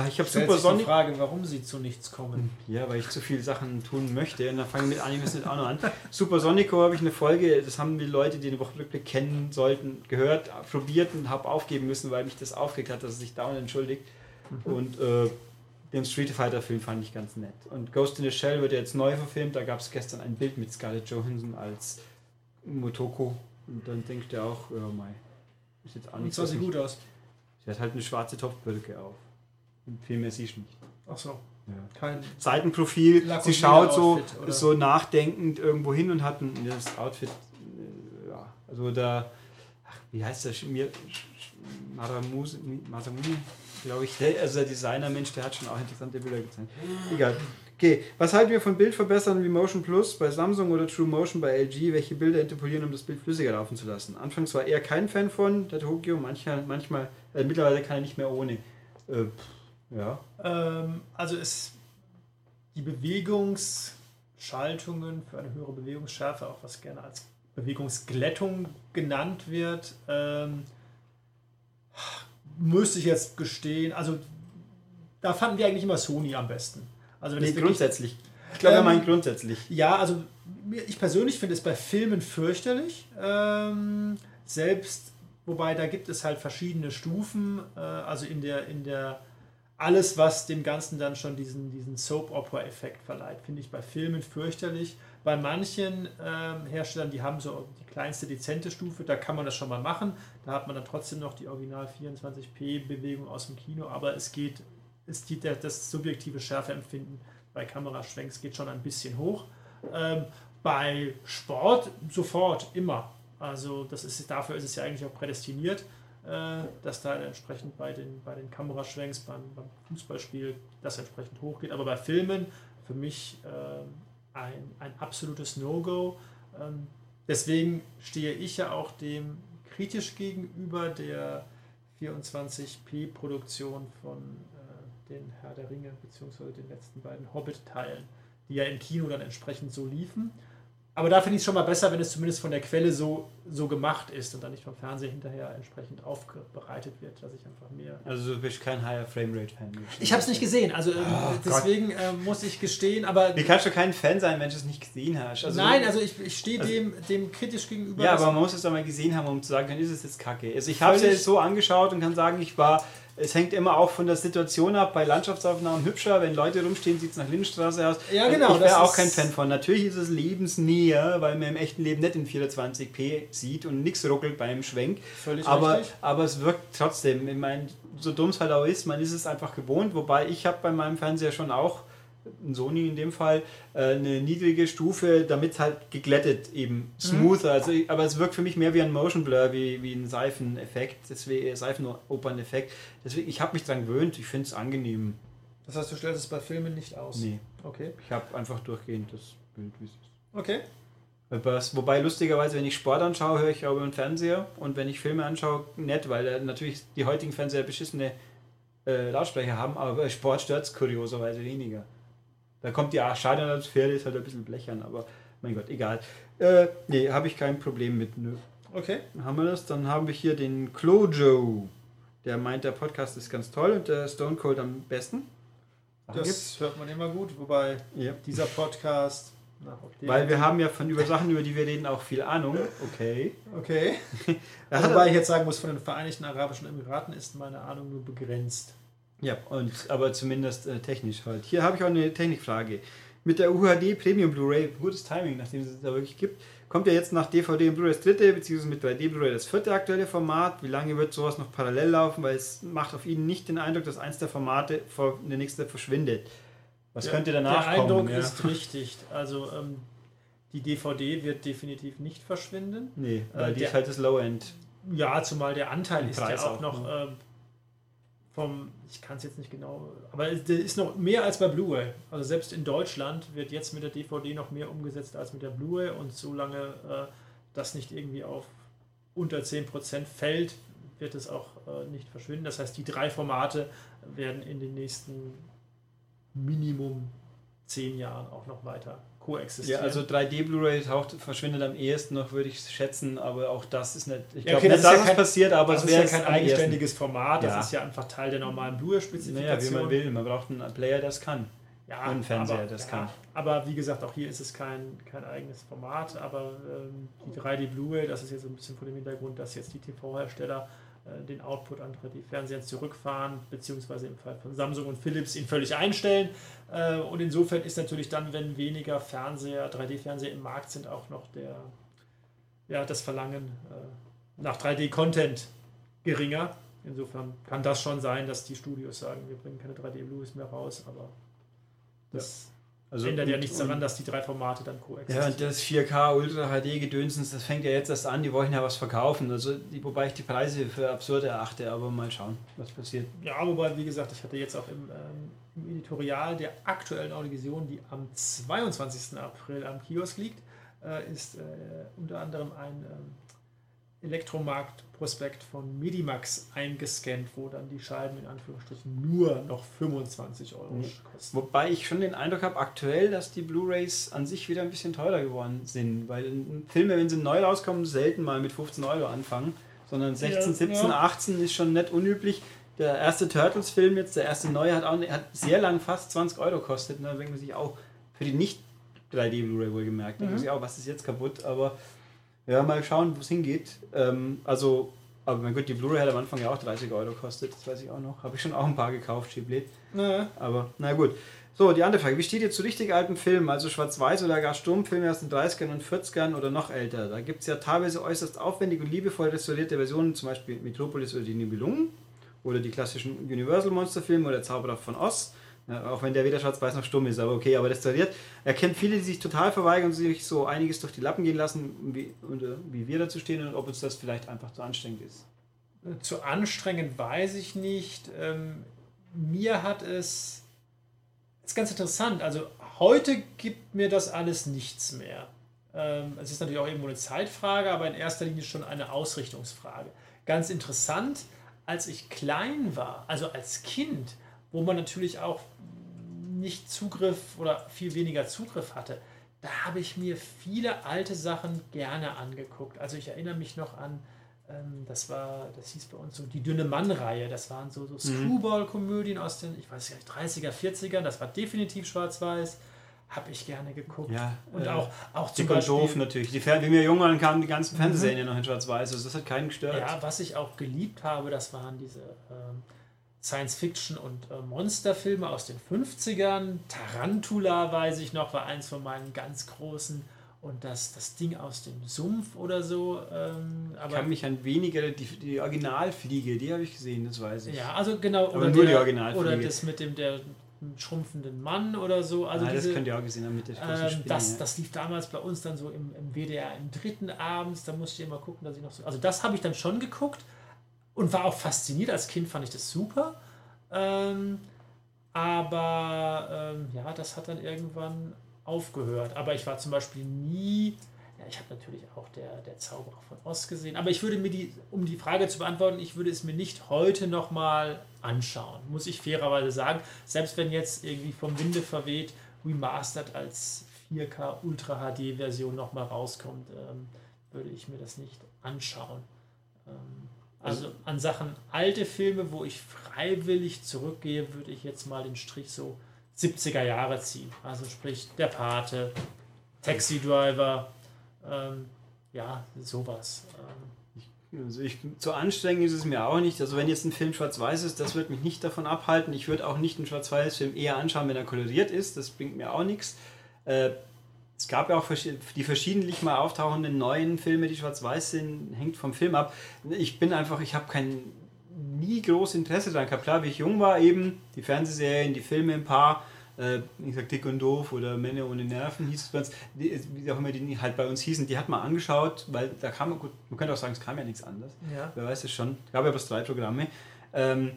ich habe Super Sonic Frage, warum sie zu nichts kommen. Ja, weil ich zu viele Sachen tun möchte. Und dann fange ich mit Animes nicht auch noch an. Super Sonico habe ich eine Folge, das haben die Leute, die den Wochenrückblick kennen sollten, gehört, probiert und habe aufgeben müssen, weil mich das aufgeregt hat, dass es sich dauernd entschuldigt. Und äh, den Street Fighter Film fand ich ganz nett. Und Ghost in the Shell wird ja jetzt neu verfilmt. Da gab es gestern ein Bild mit Scarlett Johansson als Motoko. Und dann denkt er auch, ja, mei, ist jetzt auch Und nicht sah sie so. gut aus. Sie hat halt eine schwarze Topfbrücke auf. Und viel mehr siehst du nicht. Ach so. Ja. Kein. Seitenprofil. Sie schaut so, Outfit, oder? so nachdenkend irgendwo hin und hat ein das Outfit. äh, Ja, also da. Ach, wie heißt? Mir, Maramuse, Masamune, glaube ich. Der, also der Designer-Mensch, der hat schon auch interessante Bilder gezeigt. Egal. Okay, was halten wir von Bildverbessern wie Motion Plus bei Samsung oder True Motion bei LG, welche Bilder interpolieren, um das Bild flüssiger laufen zu lassen? Anfangs war eher kein Fan von der Tokyo, manchmal, manchmal äh, mittlerweile kann er nicht mehr ohne. Äh, ja. Ähm, also es die Bewegungsschaltungen für eine höhere Bewegungsschärfe, auch was gerne als Bewegungsglättung genannt wird, ähm, müsste ich jetzt gestehen, also da fanden wir eigentlich immer Sony am besten. Also wenn Nee, es wirklich- grundsätzlich. Ich glaube, er Ähm, meint grundsätzlich. Ja, also ich persönlich finde es bei Filmen fürchterlich. Ähm, selbst, wobei da gibt es halt verschiedene Stufen. Äh, also in der, in der alles, was dem Ganzen dann schon diesen, diesen Soap-Opera-Effekt verleiht, finde ich bei Filmen fürchterlich. Bei manchen ähm, Herstellern, die haben so die kleinste dezente Stufe, da kann man das schon mal machen. Da hat man dann trotzdem noch die Original 24p-Bewegung aus dem Kino, aber es geht, es geht der, das subjektive Schärfeempfinden bei Kameraschwenks geht schon ein bisschen hoch. Ähm, bei Sport sofort, immer. Also das ist, dafür ist es ja eigentlich auch prädestiniert, äh, dass da entsprechend bei den, bei den Kameraschwenks, beim, beim Fußballspiel das entsprechend hochgeht. Aber bei Filmen für mich ähm, ein, ein absolutes No-Go. Ähm, deswegen stehe ich ja auch dem kritisch gegenüber der 24p-Produktion von äh, den Herr der Ringe beziehungsweise den letzten beiden Hobbit-Teilen, die ja im Kino dann entsprechend so liefen. Aber da finde ich es schon mal besser, wenn es zumindest von der Quelle so, so gemacht ist und dann nicht vom Fernseher hinterher entsprechend aufbereitet wird, dass ich einfach mehr. Also du bist kein Higher Framerate Fan. Ich habe es nicht gesehen, also ähm, Oh deswegen äh, muss ich gestehen, aber Wie kannst du kein Fan sein, wenn du es nicht gesehen hast? Also, nein, also ich, ich stehe also- dem, dem kritisch gegenüber. Ja, dass- aber man muss es doch mal gesehen haben, um zu sagen, dann ist es jetzt kacke. Also ich habe es jetzt so angeschaut und kann sagen, ich war, es hängt immer auch von der Situation ab. Bei Landschaftsaufnahmen hübscher, wenn Leute rumstehen, sieht es nach Lindenstraße aus. Ja, genau, Ich das wäre auch kein Fan von. Natürlich ist es lebensnäher, weil man im echten Leben nicht in 420p sieht und nichts ruckelt beim Schwenk. Völlig aber, richtig. aber es wirkt trotzdem. Ich meine, so dumm es halt auch ist, man ist es einfach gewohnt. Wobei ich habe bei meinem Fernseher schon auch, Sony in dem Fall, äh, eine niedrige Stufe, damit halt geglättet eben, smoother. Also, ich- aber es wirkt für mich mehr wie ein Motion Blur, wie, wie ein Seifeneffekt, deswegen Seifenopern-Effekt. Deswegen, ich habe mich dran gewöhnt, ich finde es angenehm. Das heißt, du stellst es bei Filmen nicht aus. Nee, Okay. ich habe einfach durchgehend das Bild, wie es ist. Okay. Wobei lustigerweise, wenn ich Sport anschaue, höre ich auch über den Fernseher und wenn ich Filme anschaue, nett, weil äh, natürlich die heutigen Fernseher beschissene äh, Lautsprecher haben, aber bei Sport stört es kurioserweise weniger. Da kommt die Schallsphäre, ist halt ein bisschen blechern, aber mein Gott, egal. Äh, nee, habe ich kein Problem mit. Nö. Okay. Haben wir das? Dann haben wir hier den Clojo. Der meint, der Podcast ist ganz toll und der Stone Cold am besten. Das hört man immer gut, wobei Ja. dieser Podcast. Na, Weil wir haben ja von über Sachen, über die wir reden, auch viel Ahnung. Okay. Okay. [laughs] Wobei ich jetzt sagen muss, von den Vereinigten Arabischen Emiraten ist meine Ahnung nur begrenzt. Ja, und, aber zumindest äh, technisch halt. Hier habe ich auch eine Technikfrage. Mit der UHD Premium Blu-ray, gutes Timing, nachdem es es da wirklich gibt, kommt ja jetzt nach DVD und Blu-ray das dritte, beziehungsweise mit 3D Blu-ray das vierte aktuelle Format. Wie lange wird sowas noch parallel laufen? Weil es macht auf Ihnen nicht den Eindruck, dass eins der Formate vor der nächste verschwindet. Was Der- könnte danach Der Eindruck kommen? Ja? ist richtig. Also ähm, die DVD wird definitiv nicht verschwinden. Nee, weil Äh, die der- ist halt das Low-End. Ja, zumal der Anteil ist ja auch auch, noch ne? ähm, vom, ich kann es jetzt nicht genau, aber der ist noch mehr als bei Blu-ray. Also selbst in Deutschland wird jetzt mit der DVD noch mehr umgesetzt als mit der Blu-ray und solange äh, das nicht irgendwie auf unter 10% fällt, wird es auch äh, nicht verschwinden. Das heißt, die drei Formate werden in den nächsten Minimum zehn Jahren auch noch weiter Ja, koexistieren. also 3D Blu-ray taucht, verschwindet am ehesten noch, würde ich schätzen, aber auch das ist nicht. Ich Ja, glaube okay, nicht, das ist ja kein- passiert, aber das es ist ja wäre kein eigenständiges Format, das Ja. ist ja einfach Teil der normalen Blu-ray-Spezifikation. Naja, wie man will. Man braucht einen Player, der es kann. Ja, Und einen Fernseher, aber, das ja, kann. Aber wie gesagt, auch hier ist es kein, kein eigenes Format, aber ähm, die 3D Blu-ray, das ist jetzt so ein bisschen vor dem Hintergrund, dass jetzt die TV-Hersteller den Output an 3D-Fernsehern zurückfahren, beziehungsweise im Fall von Samsung und Philips ihn völlig einstellen. Äh, und insofern ist natürlich dann, wenn weniger Fernseher, 3D-Fernseher im Markt sind, auch noch der, ja, das Verlangen äh, nach 3D-Content geringer. Insofern kann das schon sein, dass die Studios sagen, wir bringen keine 3D-Blues mehr raus, aber das Also ändert ja nichts daran, dass die drei Formate dann koexistieren. Ja, und das 4K Ultra HD Gedönsens, das fängt ja jetzt erst an, die wollen ja was verkaufen. Also, wobei ich die Preise für absurd erachte, aber mal schauen, was passiert. Ja, wobei, wie gesagt, ich hatte jetzt auch im, ähm, im Editorial der aktuellen Audiovision, die am 22. April am Kiosk liegt, äh, ist äh, unter anderem ein ähm, Elektromarkt-Prospekt von Medimax eingescannt, wo dann die Scheiben in Anführungsstrichen nur noch 25 Euro mhm. kosten. Wobei ich schon den Eindruck habe, aktuell, dass die Blu-Rays an sich wieder ein bisschen teurer geworden sind, weil Filme, wenn sie neu rauskommen, selten mal mit 15 Euro anfangen, sondern 16, ja, 17, ja. 18 ist schon nicht unüblich. Der erste Turtles-Film jetzt, der erste neue, hat, auch, hat sehr lang fast 20 Euro gekostet. Und da denkt man sich auch, für die nicht 3D Blu-ray wohlgemerkt, mhm. denkt man sich auch, was ist jetzt kaputt, aber ja, mal schauen, wo es hingeht. Ähm, also, aber mein Gott, die Blu-ray hat am Anfang ja auch 30 Euro gekostet, das weiß ich auch noch. Habe ich schon auch ein paar gekauft, Chiblet. Ja. Aber na gut. So, die andere Frage. Wie steht ihr zu richtig alten Filmen, also schwarz-weiß oder gar Stummfilme aus den 30ern und 40ern oder noch älter? Da gibt es ja teilweise äußerst aufwendig und liebevoll restaurierte Versionen, zum Beispiel Metropolis oder die Nibelungen oder die klassischen Universal-Monsterfilme oder Zauberer von Oz. Auch wenn der weder schwarz-weiß noch stumm ist, aber okay, aber restauriert. Er kennt viele, die sich total verweigern und sich so einiges durch die Lappen gehen lassen, wie, und, äh, wie wir dazu stehen und ob uns das vielleicht einfach zu anstrengend ist. Zu anstrengend weiß ich nicht. Ähm, mir hat es. Das ist ganz interessant. Also heute gibt mir das alles nichts mehr. Ähm, es ist natürlich auch irgendwo eine Zeitfrage, aber in erster Linie schon eine Ausrichtungsfrage. Ganz interessant, als ich klein war, also als Kind, wo man natürlich auch nicht Zugriff oder viel weniger Zugriff hatte, da habe ich mir viele alte Sachen gerne angeguckt. Also ich erinnere mich noch an, ähm, das war, das hieß bei uns so die dünne Mann-Reihe. Das waren so, so mhm. Screwball-Komödien aus den, ich weiß nicht, 30er, 40ern. Das war definitiv schwarz-weiß. Habe ich gerne geguckt. Ja, und äh, auch, auch zum Beispiel. doof natürlich. Die, wie wir jung waren, kamen die ganzen mhm. Fernsehserien ja noch in schwarz-weiß. Also das hat keinen gestört. Ja, was ich auch geliebt habe, das waren diese. Ähm, Science-Fiction- und äh, Monsterfilme aus den 50ern. Tarantula, weiß ich noch, war eins von meinen ganz großen. Und das, das Ding aus dem Sumpf oder so. Ähm, aber ich kann mich an weniger, die, die Originalfliege, die habe ich gesehen, das weiß ich. Ja, also genau. Aber oder nur der, die Originalfliege. Oder das mit dem der schrumpfenden Mann oder so. Also ah, diese, das könnt ihr auch gesehen haben mit der ähm, das, ja. das lief damals bei uns dann so im, im WDR im dritten abends. Da musste ich immer gucken, dass ich noch so. Also das habe ich dann schon geguckt und war auch fasziniert. Als Kind fand ich das super. Ähm, aber ähm, ja, das hat dann irgendwann aufgehört. Aber ich war zum Beispiel nie. Ja, ich habe natürlich auch der, der Zauberer von Oz gesehen. Aber ich würde mir die, um die Frage zu beantworten, ich würde es mir nicht heute nochmal anschauen. Muss ich fairerweise sagen. Selbst wenn jetzt irgendwie vom Winde verweht, remastered als 4K Ultra HD Version nochmal rauskommt, ähm, würde ich mir das nicht anschauen. Ähm, also an Sachen alte Filme, wo ich freiwillig zurückgehe, würde ich jetzt mal den Strich so 70er Jahre ziehen. Also sprich Der Pate, Taxi Driver, ähm, ja, sowas. Ähm. Also ich, zu anstrengend ist es mir auch nicht. Also wenn jetzt ein Film schwarz-weiß ist, das wird mich nicht davon abhalten. Ich würde auch nicht einen schwarz-weiß-Film eher anschauen, wenn er koloriert ist. Das bringt mir auch nichts. Äh, es gab ja auch die verschiedentlich mal auftauchenden neuen Filme, die schwarz-weiß sind, hängt vom Film ab. Ich bin einfach, ich habe kein nie großes Interesse daran gehabt. Klar, wie ich jung war, eben die Fernsehserien, die Filme ein paar, äh, ich sag Dick und Doof oder Männer ohne Nerven hieß es bei uns, die, wie auch immer die halt bei uns hießen, die hat man angeschaut, weil da kam, gut, man könnte auch sagen, es kam ja nichts anderes. Ja. Wer weiß es schon. Es gab ja bloß drei Programme. Ähm,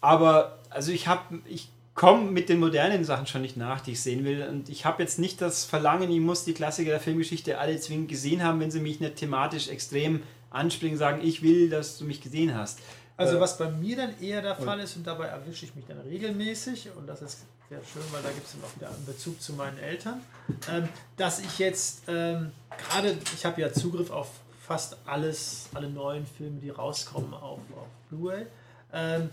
aber also ich habe, ich komme mit den modernen Sachen schon nicht nach, die ich sehen will. Und ich habe jetzt nicht das Verlangen, ich muss die Klassiker der Filmgeschichte alle zwingend gesehen haben, wenn sie mich nicht thematisch extrem anspringen, sagen, ich will, dass du mich gesehen hast. Also äh, was bei mir dann eher der Fall ist, und dabei erwische ich mich dann regelmäßig, und das ist sehr schön, weil da gibt es dann auch wieder einen Bezug zu meinen Eltern, ähm, dass ich jetzt ähm, gerade, ich habe ja Zugriff auf fast alles, alle neuen Filme, die rauskommen auf, auf Blu-ray. Ähm,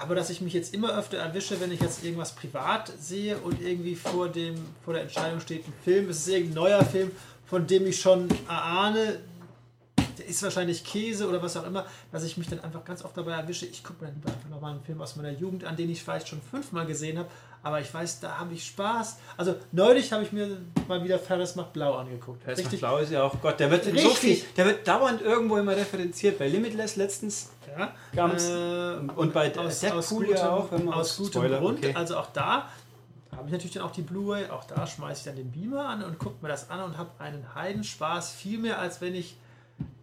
aber dass ich mich jetzt immer öfter erwische, wenn ich jetzt irgendwas privat sehe und irgendwie vor, dem, vor der Entscheidung steht, ein Film, es ist irgendein neuer Film, von dem ich schon erahne, ist wahrscheinlich Käse oder was auch immer, dass ich mich dann einfach ganz oft dabei erwische, ich gucke mir einfach nochmal einen Film aus meiner Jugend an, den ich vielleicht schon fünfmal gesehen habe, aber ich weiß, da habe ich Spaß. Also neulich habe ich mir mal wieder Ferris macht Blau angeguckt. Ferris macht Blau ist ja auch Gott, der wird Richtig. so viel, der wird dauernd irgendwo immer referenziert. Bei Limitless letztens ja, äh, und bei aus, Deadpool aus gutem, ja auch. Wenn man aus gutem Spoiler, Grund, okay. also auch da habe ich natürlich dann auch die Blu-ray, auch da schmeiße ich dann den Beamer an und gucke mir das an und habe einen Heidenspaß, viel mehr als wenn ich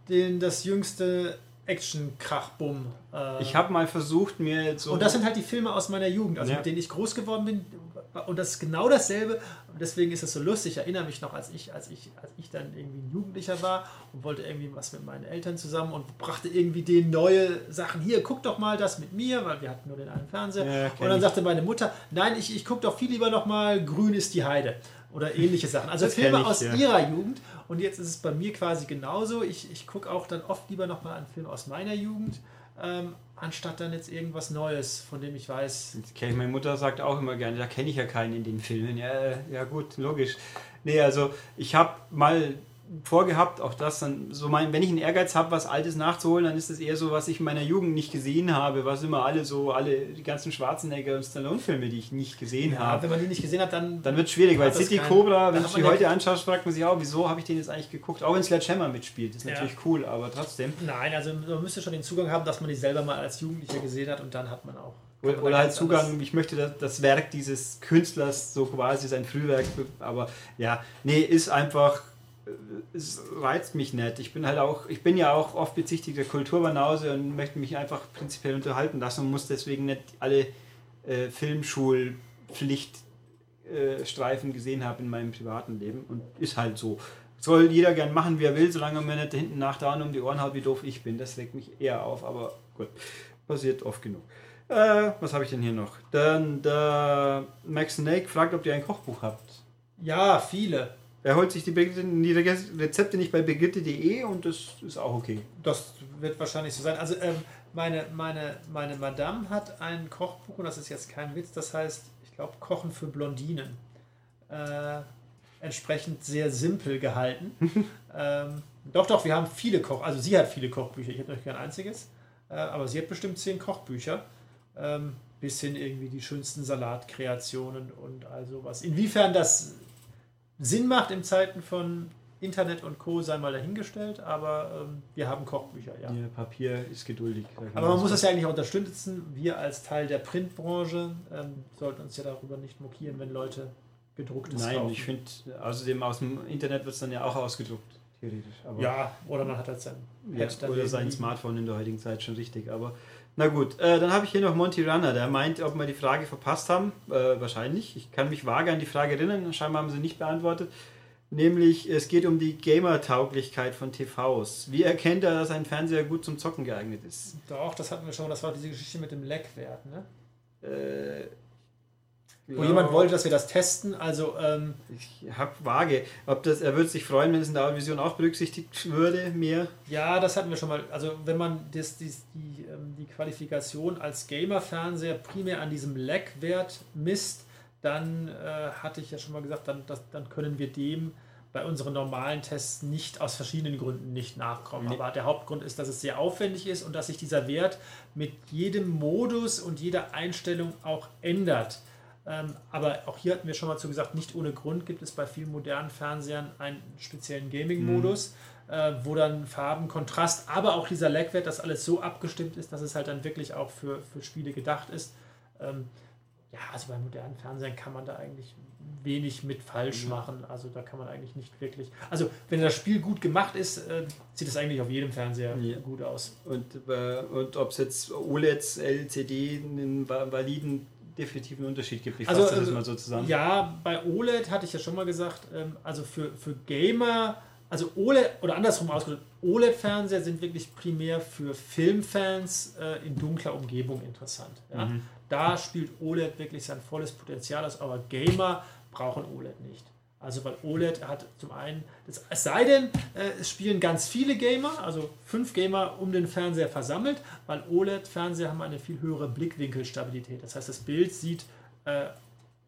den, das jüngste Action-Krachbumm. Äh ich habe mal versucht, mir so. Und das sind halt die Filme aus meiner Jugend, also ja. mit denen ich groß geworden bin. Und das ist genau dasselbe. Und deswegen ist es so lustig. Ich erinnere mich noch, als ich, als ich, als ich dann irgendwie ein Jugendlicher war und wollte irgendwie was mit meinen Eltern zusammen und brachte irgendwie denen neue Sachen. Hier, guck doch mal das mit mir, weil wir hatten nur den einen Fernseher. Ja, und dann sagte meine Mutter, nein, ich, ich gucke doch viel lieber noch mal Grün ist die Heide oder ähnliche Sachen. Also das Filme ich, aus ja. ihrer Jugend. Und jetzt ist es bei mir quasi genauso. Ich, ich gucke auch dann oft lieber noch mal einen Film aus meiner Jugend. Ähm, anstatt dann jetzt irgendwas Neues, von dem ich weiß. Meine Mutter sagt auch immer gerne, da kenne ich ja keinen in den Filmen. Ja, ja gut, logisch. Nee, also ich habe mal vorgehabt, auch das dann so mein, wenn ich einen Ehrgeiz habe, was Altes nachzuholen, dann ist es eher so, was ich in meiner Jugend nicht gesehen habe, was immer alle so, alle die ganzen Schwarzenegger und Stallone-Filme, die ich nicht gesehen ja, habe. Wenn man die nicht gesehen hat, dann. Dann wird es schwierig, weil City kein, Cobra, wenn du die heute anschaust, fragt man sich auch, wieso habe ich den jetzt eigentlich geguckt? Auch wenn Sledgehammer mitspielt, ist ja. natürlich cool, aber trotzdem. Nein, also man müsste schon den Zugang haben, dass man die selber mal als Jugendlicher gesehen hat und dann hat man auch. Oder, oder halt Zugang, ich möchte das, das Werk dieses Künstlers, so quasi sein Frühwerk, aber ja, nee, ist einfach es reizt mich nicht. Ich bin halt auch, ich bin ja auch oft bezichtigter Kulturbanause und möchte mich einfach prinzipiell unterhalten lassen und muss deswegen nicht alle äh, Filmschulpflichtstreifen äh, gesehen haben in meinem privaten Leben und ist halt so. Soll jeder gern machen, wie er will, solange er mir nicht hinten nach da um die Ohren haut, wie doof ich bin. Das regt mich eher auf, aber gut, passiert oft genug. Äh, was habe ich denn hier noch? Dann der Max Snake fragt, ob ihr ein Kochbuch habt. Ja, viele. Er holt sich die, die Rezepte nicht bei begitte.de und das ist auch okay. Das wird wahrscheinlich so sein. Also ähm, meine, meine, meine Madame hat ein Kochbuch und das ist jetzt kein Witz, das heißt, ich glaube, Kochen für Blondinen. Äh, entsprechend sehr simpel gehalten. [laughs] ähm, doch, doch, wir haben viele Koch, also sie hat viele Kochbücher, ich habe noch kein einziges, äh, aber sie hat bestimmt zehn Kochbücher. Ähm, bis hin irgendwie die schönsten Salatkreationen und all sowas. Inwiefern das Sinn macht in Zeiten von Internet und Co. sei mal dahingestellt, aber ähm, wir haben Kochbücher, ja. ja Papier ist geduldig. Aber man muss das ja eigentlich auch unterstützen. Wir als Teil der Printbranche ähm, sollten uns ja darüber nicht mokieren, wenn Leute gedrucktes Nein, kaufen. ich finde, außerdem aus dem Internet wird es dann ja auch ausgedruckt, theoretisch. Aber ja, oder man hat halt sein ja, Oder sein Smartphone in der heutigen Zeit schon richtig, aber na gut, äh, dann habe ich hier noch Monty Runner, der meint, ob wir die Frage verpasst haben. Äh, wahrscheinlich. Ich kann mich vage an die Frage erinnern, scheinbar haben sie nicht beantwortet. Nämlich, es geht um die Gamer-Tauglichkeit von TVs. Wie erkennt er, dass ein Fernseher gut zum Zocken geeignet ist? Doch, das hatten wir schon. Das war diese Geschichte mit dem Leckwert, ne? Äh, wo ja. jemand wollte, dass wir das testen. Also ähm, ich habe vage, ob das, er würde sich freuen, wenn es in der Vision auch berücksichtigt würde, mehr. Ja, das hatten wir schon mal. Also wenn man das, die, die, ähm, die Qualifikation als Gamer-Fernseher primär an diesem Lag-Wert misst, dann äh, hatte ich ja schon mal gesagt, dann, das, dann können wir dem bei unseren normalen Tests nicht aus verschiedenen Gründen nicht nachkommen. Nee. Aber der Hauptgrund ist, dass es sehr aufwendig ist und dass sich dieser Wert mit jedem Modus und jeder Einstellung auch ändert. Ähm, aber auch hier hatten wir schon mal zu gesagt, nicht ohne Grund gibt es bei vielen modernen Fernsehern einen speziellen Gaming-Modus, mhm. äh, wo dann Farben, Kontrast, aber auch dieser Lagwert, dass alles so abgestimmt ist, dass es halt dann wirklich auch für, für Spiele gedacht ist. Ähm, ja, also bei modernen Fernsehern kann man da eigentlich wenig mit falsch mhm. machen. Also da kann man eigentlich nicht wirklich. Also wenn das Spiel gut gemacht ist, äh, sieht es eigentlich auf jedem Fernseher ja. gut aus. Und, äh, und ob es jetzt OLEDs, LCD, einen validen definitiv einen Unterschied gibt. Ich also, fasse das mal so zusammen. Ja, bei OLED hatte ich ja schon mal gesagt, ähm, also für, für Gamer, also OLED oder andersrum ausgedrückt, OLED-Fernseher sind wirklich primär für Filmfans äh, in dunkler Umgebung interessant. Ja? Mhm. Da spielt OLED wirklich sein volles Potenzial aus, aber Gamer brauchen OLED nicht. Also weil OLED hat zum einen, das, es sei denn, äh, es spielen ganz viele Gamer, also fünf Gamer um den Fernseher versammelt, weil OLED-Fernseher haben eine viel höhere Blickwinkelstabilität. Das heißt, das Bild sieht äh,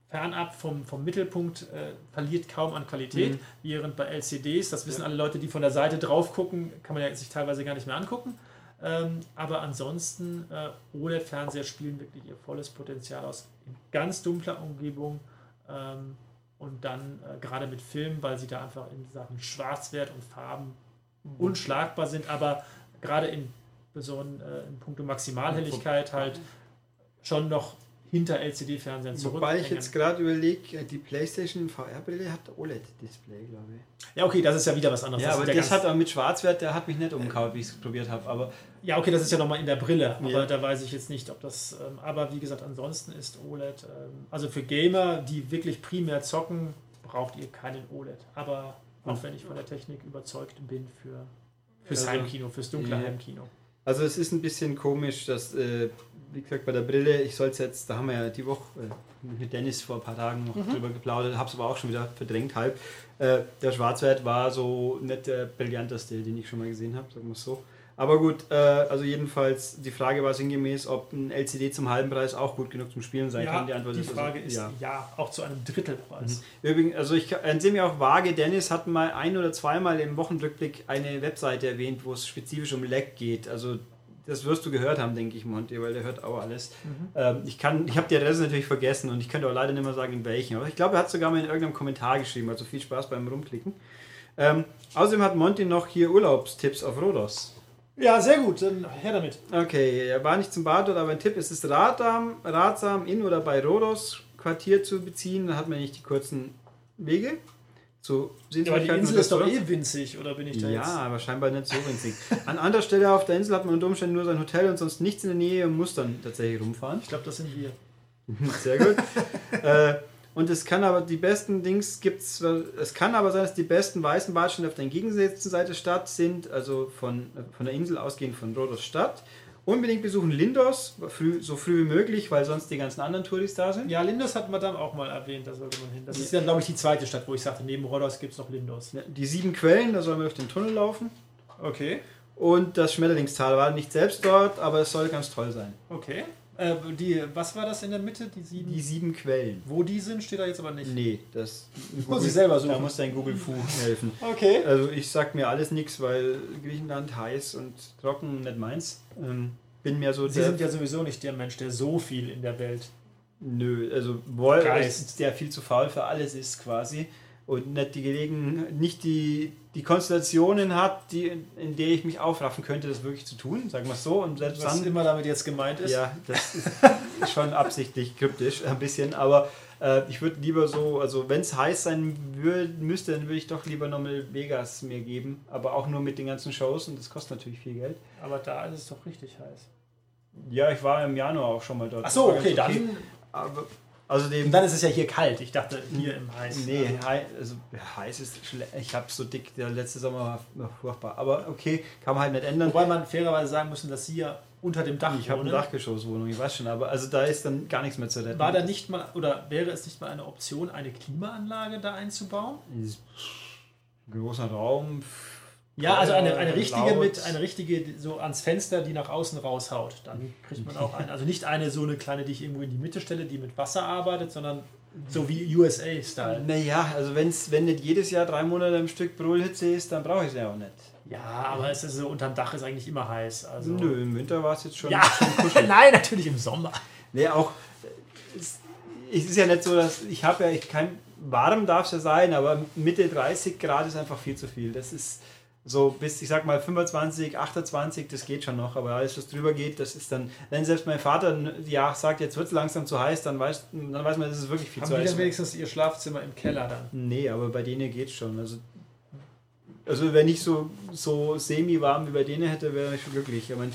fernab vom, vom Mittelpunkt, äh, verliert kaum an Qualität, mhm. während bei LCDs, das wissen ja. alle Leute, die von der Seite drauf gucken, kann man ja sich teilweise gar nicht mehr angucken. Ähm, aber ansonsten, äh, OLED-Fernseher spielen wirklich ihr volles Potenzial aus in ganz dunkler Umgebung. Ähm, und dann äh, gerade mit Filmen, weil sie da einfach in Sachen Schwarzwert und Farben mhm. unschlagbar sind, aber gerade in, besonders, äh, in puncto Maximalhelligkeit halt schon noch hinter LCD-Fernsehern zurück. Wobei ich jetzt gerade überlege, die PlayStation VR-Brille hat OLED-Display, glaube ich. Ja, okay, das ist ja wieder was anderes. Ja, Das aber das hat aber mit Schwarzwert, der hat mich nicht umgehauen, wie ich es probiert habe. Aber Ja, okay, das ist ja nochmal in der Brille, aber Ja. da weiß ich jetzt nicht, ob das. Ähm, aber wie gesagt, ansonsten ist OLED. Ähm, also für Gamer, die wirklich primär zocken, braucht ihr keinen OLED. Aber auch wenn ich von der Technik überzeugt bin für, fürs Also, Heimkino, fürs dunkle ja. Heimkino. Also es ist ein bisschen komisch, dass, äh, wie gesagt, bei der Brille, ich soll es jetzt, da haben wir ja die Woche äh, mit Dennis vor ein paar Tagen noch Mhm. drüber geplaudert, habe es aber auch schon wieder verdrängt halb. Äh, der Schwarzwert war so nicht der brillanteste, den ich schon mal gesehen habe, sagen wir es so. Aber gut, äh, also jedenfalls, die Frage war sinngemäß, ob ein LCD zum halben Preis auch gut genug zum Spielen sein Ja, kann. Die Antwort die ist Frage also, ist ja. ja. auch zu einem Drittelpreis. Übrigens, also ich entsehe mir auch vage, Dennis hat mal ein oder zweimal im Wochenrückblick eine Webseite erwähnt, wo es spezifisch um Lag geht. Also das wirst du gehört haben, denke ich, Monty, weil der hört auch alles. Ähm, ich kann, ich habe die Adresse natürlich vergessen und ich könnte auch leider nicht mehr sagen, in welchen. Aber ich glaube, er hat sogar mal in irgendeinem Kommentar geschrieben. Also viel Spaß beim Rumklicken. Ähm, außerdem hat Monty noch hier Urlaubstipps auf Rhodos. Ja, sehr gut, dann her damit. Okay, er war nicht zum Bad aber ein Tipp, es ist ratsam, ratsam in oder bei Rhodos Quartier zu beziehen. Da hat man nicht die kurzen Wege. So Ja, aber die Sehenswürdigkeiten Insel ist doch eh winzig, oder bin ich da Ja, jetzt? aber scheinbar nicht so winzig. An anderer Stelle auf der Insel hat man unter Umständen nur sein Hotel und sonst nichts in der Nähe und muss dann tatsächlich rumfahren. Ich glaube, das sind wir. [laughs] Sehr gut. äh, und es kann aber die besten Dings gibt's, es kann aber sein, dass die besten weißen Badstände auf der entgegengesetzten Seite der Stadt sind, also von, von der Insel ausgehend von Rhodos Stadt. Unbedingt besuchen Lindos, früh, so früh wie möglich, weil sonst die ganzen anderen Touris da sind. Ja, Lindos hat Madame auch mal erwähnt, da sollte man hin. Das ist ja, glaube ich, die zweite Stadt, wo ich sagte, neben Rhodos gibt es noch Lindos. Die sieben Quellen, da soll man durch den Tunnel laufen. Okay. Und das Schmetterlingstal war nicht selbst dort, aber es soll ganz toll sein. Okay. Äh, die, was war das in der Mitte? Die sieben? Die sieben Quellen. wo die sind, steht da jetzt aber nicht. Nee, das [laughs] Muss ich selber suchen. Da muss dein Google Fu [laughs] helfen. Okay. Also ich sag mir alles nichts, weil Griechenland heiß und trocken nicht meins. Ähm, bin mehr so Sie sind ja sowieso nicht der Mensch, der so viel in der Welt. nö, also ist der viel zu faul für alles ist quasi und nicht die Gelegen, nicht die, die Konstellationen hat, die, in der ich mich aufraffen könnte, das wirklich zu tun, sagen wir es so. Und selbst Was dann immer damit jetzt gemeint ist. Ja, das ist [laughs] schon absichtlich kryptisch, ein bisschen, aber äh, ich würde lieber so, also wenn es heiß sein würd, müsste, dann würde ich doch lieber nochmal Vegas mir geben, aber auch nur mit den ganzen Shows und das kostet natürlich viel Geld. Aber da ist es doch richtig heiß. Ja, ich war im Januar auch schon mal dort. Ach so, okay, ganz dann. Aber, außerdem, Und dann ist es ja hier kalt. Ich dachte, hier im Heiß. nee, hei, also heiß ist schlecht. Ich habe so dick, der letzte Sommer war war furchtbar, aber okay, kann man halt nicht ändern. Wobei man fairerweise sagen muss, dass Sie ja unter dem Dach Ich habe eine. Dachgeschosswohnung, ich weiß schon, aber also da ist dann gar nichts mehr zu retten. War da nicht mal, oder wäre es nicht mal eine Option, eine Klimaanlage da einzubauen? Großer Raum. Ja, also eine, eine richtige laut. mit, eine richtige so ans Fenster, die nach außen raushaut. Dann kriegt man auch eine. Also nicht eine so eine kleine, die ich irgendwo in die Mitte stelle, die mit Wasser arbeitet, sondern so wie USA-Style. Naja, also wenn's, wenn nicht jedes Jahr drei Monate am Stück Brüllhitze ist, dann brauche ich es ja auch nicht. Ja, aber es ist so, unterm Dach ist eigentlich immer heiß. Also. Nö, im Winter war es jetzt schon. Ja, [laughs] nein, natürlich im Sommer. Nee, auch. Es, es ist ja nicht so, dass ich habe ja ich kein. Warm darf es ja sein, aber Mitte 30 Grad ist einfach viel zu viel. Das ist so bis, ich sag mal, 25, 28, das geht schon noch, aber alles, was drüber geht, das ist dann, wenn selbst mein Vater ja sagt, jetzt wird es langsam zu heiß, dann weiß, dann weiß man, das ist wirklich viel Haben zu die heiß. dann wenigstens ihr Schlafzimmer im Keller dann? Nee, aber bei denen geht's schon. Also, also wenn ich so, so semi-warm wie bei denen hätte, wäre ich schon glücklich. Ich mein,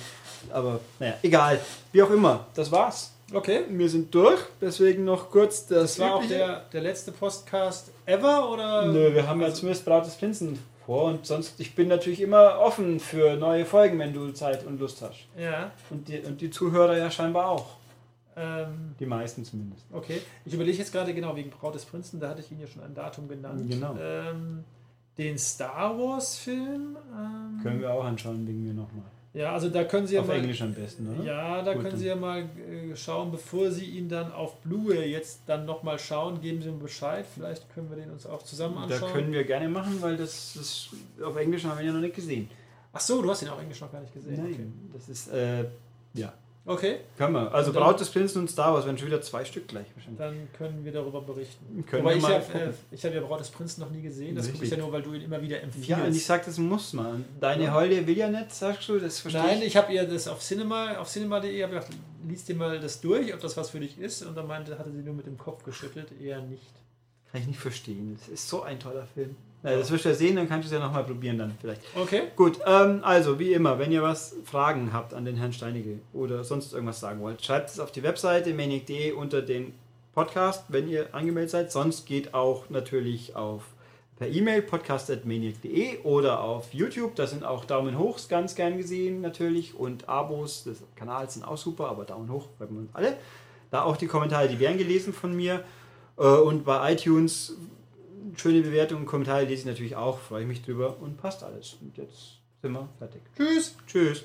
aber naja, egal. Wie auch immer, das war's. Okay. Wir sind durch, deswegen noch kurz das, Das war auch der, der letzte Podcast ever oder? Nö, wir haben ja zumindest Braut des Prinzen vor und sonst, ich bin natürlich immer offen für neue Folgen, wenn du Zeit und Lust hast. Ja. Und die, und die Zuhörer ja scheinbar auch. Ähm, Die meisten zumindest. okay. Ich überlege jetzt gerade genau wegen Braut des Prinzen, da hatte ich Ihnen ja schon ein Datum genannt. Genau. Ähm, den Star Wars Film. Ähm, Können wir auch anschauen, wegen mir nochmal. Ja, also da können Sie ja Auf mal. Englisch am besten, oder? Ja, da Gut, können. Sie ja mal äh, schauen, bevor Sie ihn dann auf Blu-ray jetzt dann nochmal schauen, geben Sie mir Bescheid. Vielleicht können wir den uns auch zusammen Da anschauen. können wir gerne machen, weil das ist auf Englisch haben wir ja noch nicht gesehen. Ach so, du hast ihn auf Englisch noch gar nicht gesehen. Nein, das ist, äh, ja. Okay. Können wir. Also dann- Braut des Prinzen und Star Wars werden schon wieder zwei Stück gleich wahrscheinlich. Dann können wir darüber berichten. Können wir ich habe äh, hab ja Braut des Prinzen noch nie gesehen. Das gucke ich ja nur, weil du ihn immer wieder empfiehlst. Ja, und ich sag, das muss man. Deine Ja. Holde will ja nicht, sagst du, das verstehe Nein, ich. ich habe ihr das auf Cinema, auf cinema.de habe gedacht, liest dir mal das durch, ob das was für dich ist. Und dann meinte, hatte sie nur mit dem Kopf geschüttelt, eher nicht. Kann ich nicht verstehen. Das ist so ein toller Film. Na, das wirst du ja sehen, dann kannst du es ja nochmal probieren dann vielleicht. Okay. Gut, ähm, also wie immer, wenn ihr was Fragen habt an den Herrn Steinige oder sonst irgendwas sagen wollt, schreibt es auf die Webseite maniac.de unter den Podcast, wenn ihr angemeldet seid. Sonst geht auch natürlich auf per E-Mail podcast.maniac.de oder auf YouTube. Da sind auch Daumen hoch ganz gern gesehen natürlich und Abos des Kanals sind auch super, aber Daumen hoch wir uns alle. Da auch die Kommentare, die werden gelesen von mir. Äh, Und bei iTunes schöne Bewertungen Kommentare lese ich natürlich auch, freue ich mich drüber und passt alles. Und jetzt sind wir fertig. Tschüss. Tschüss.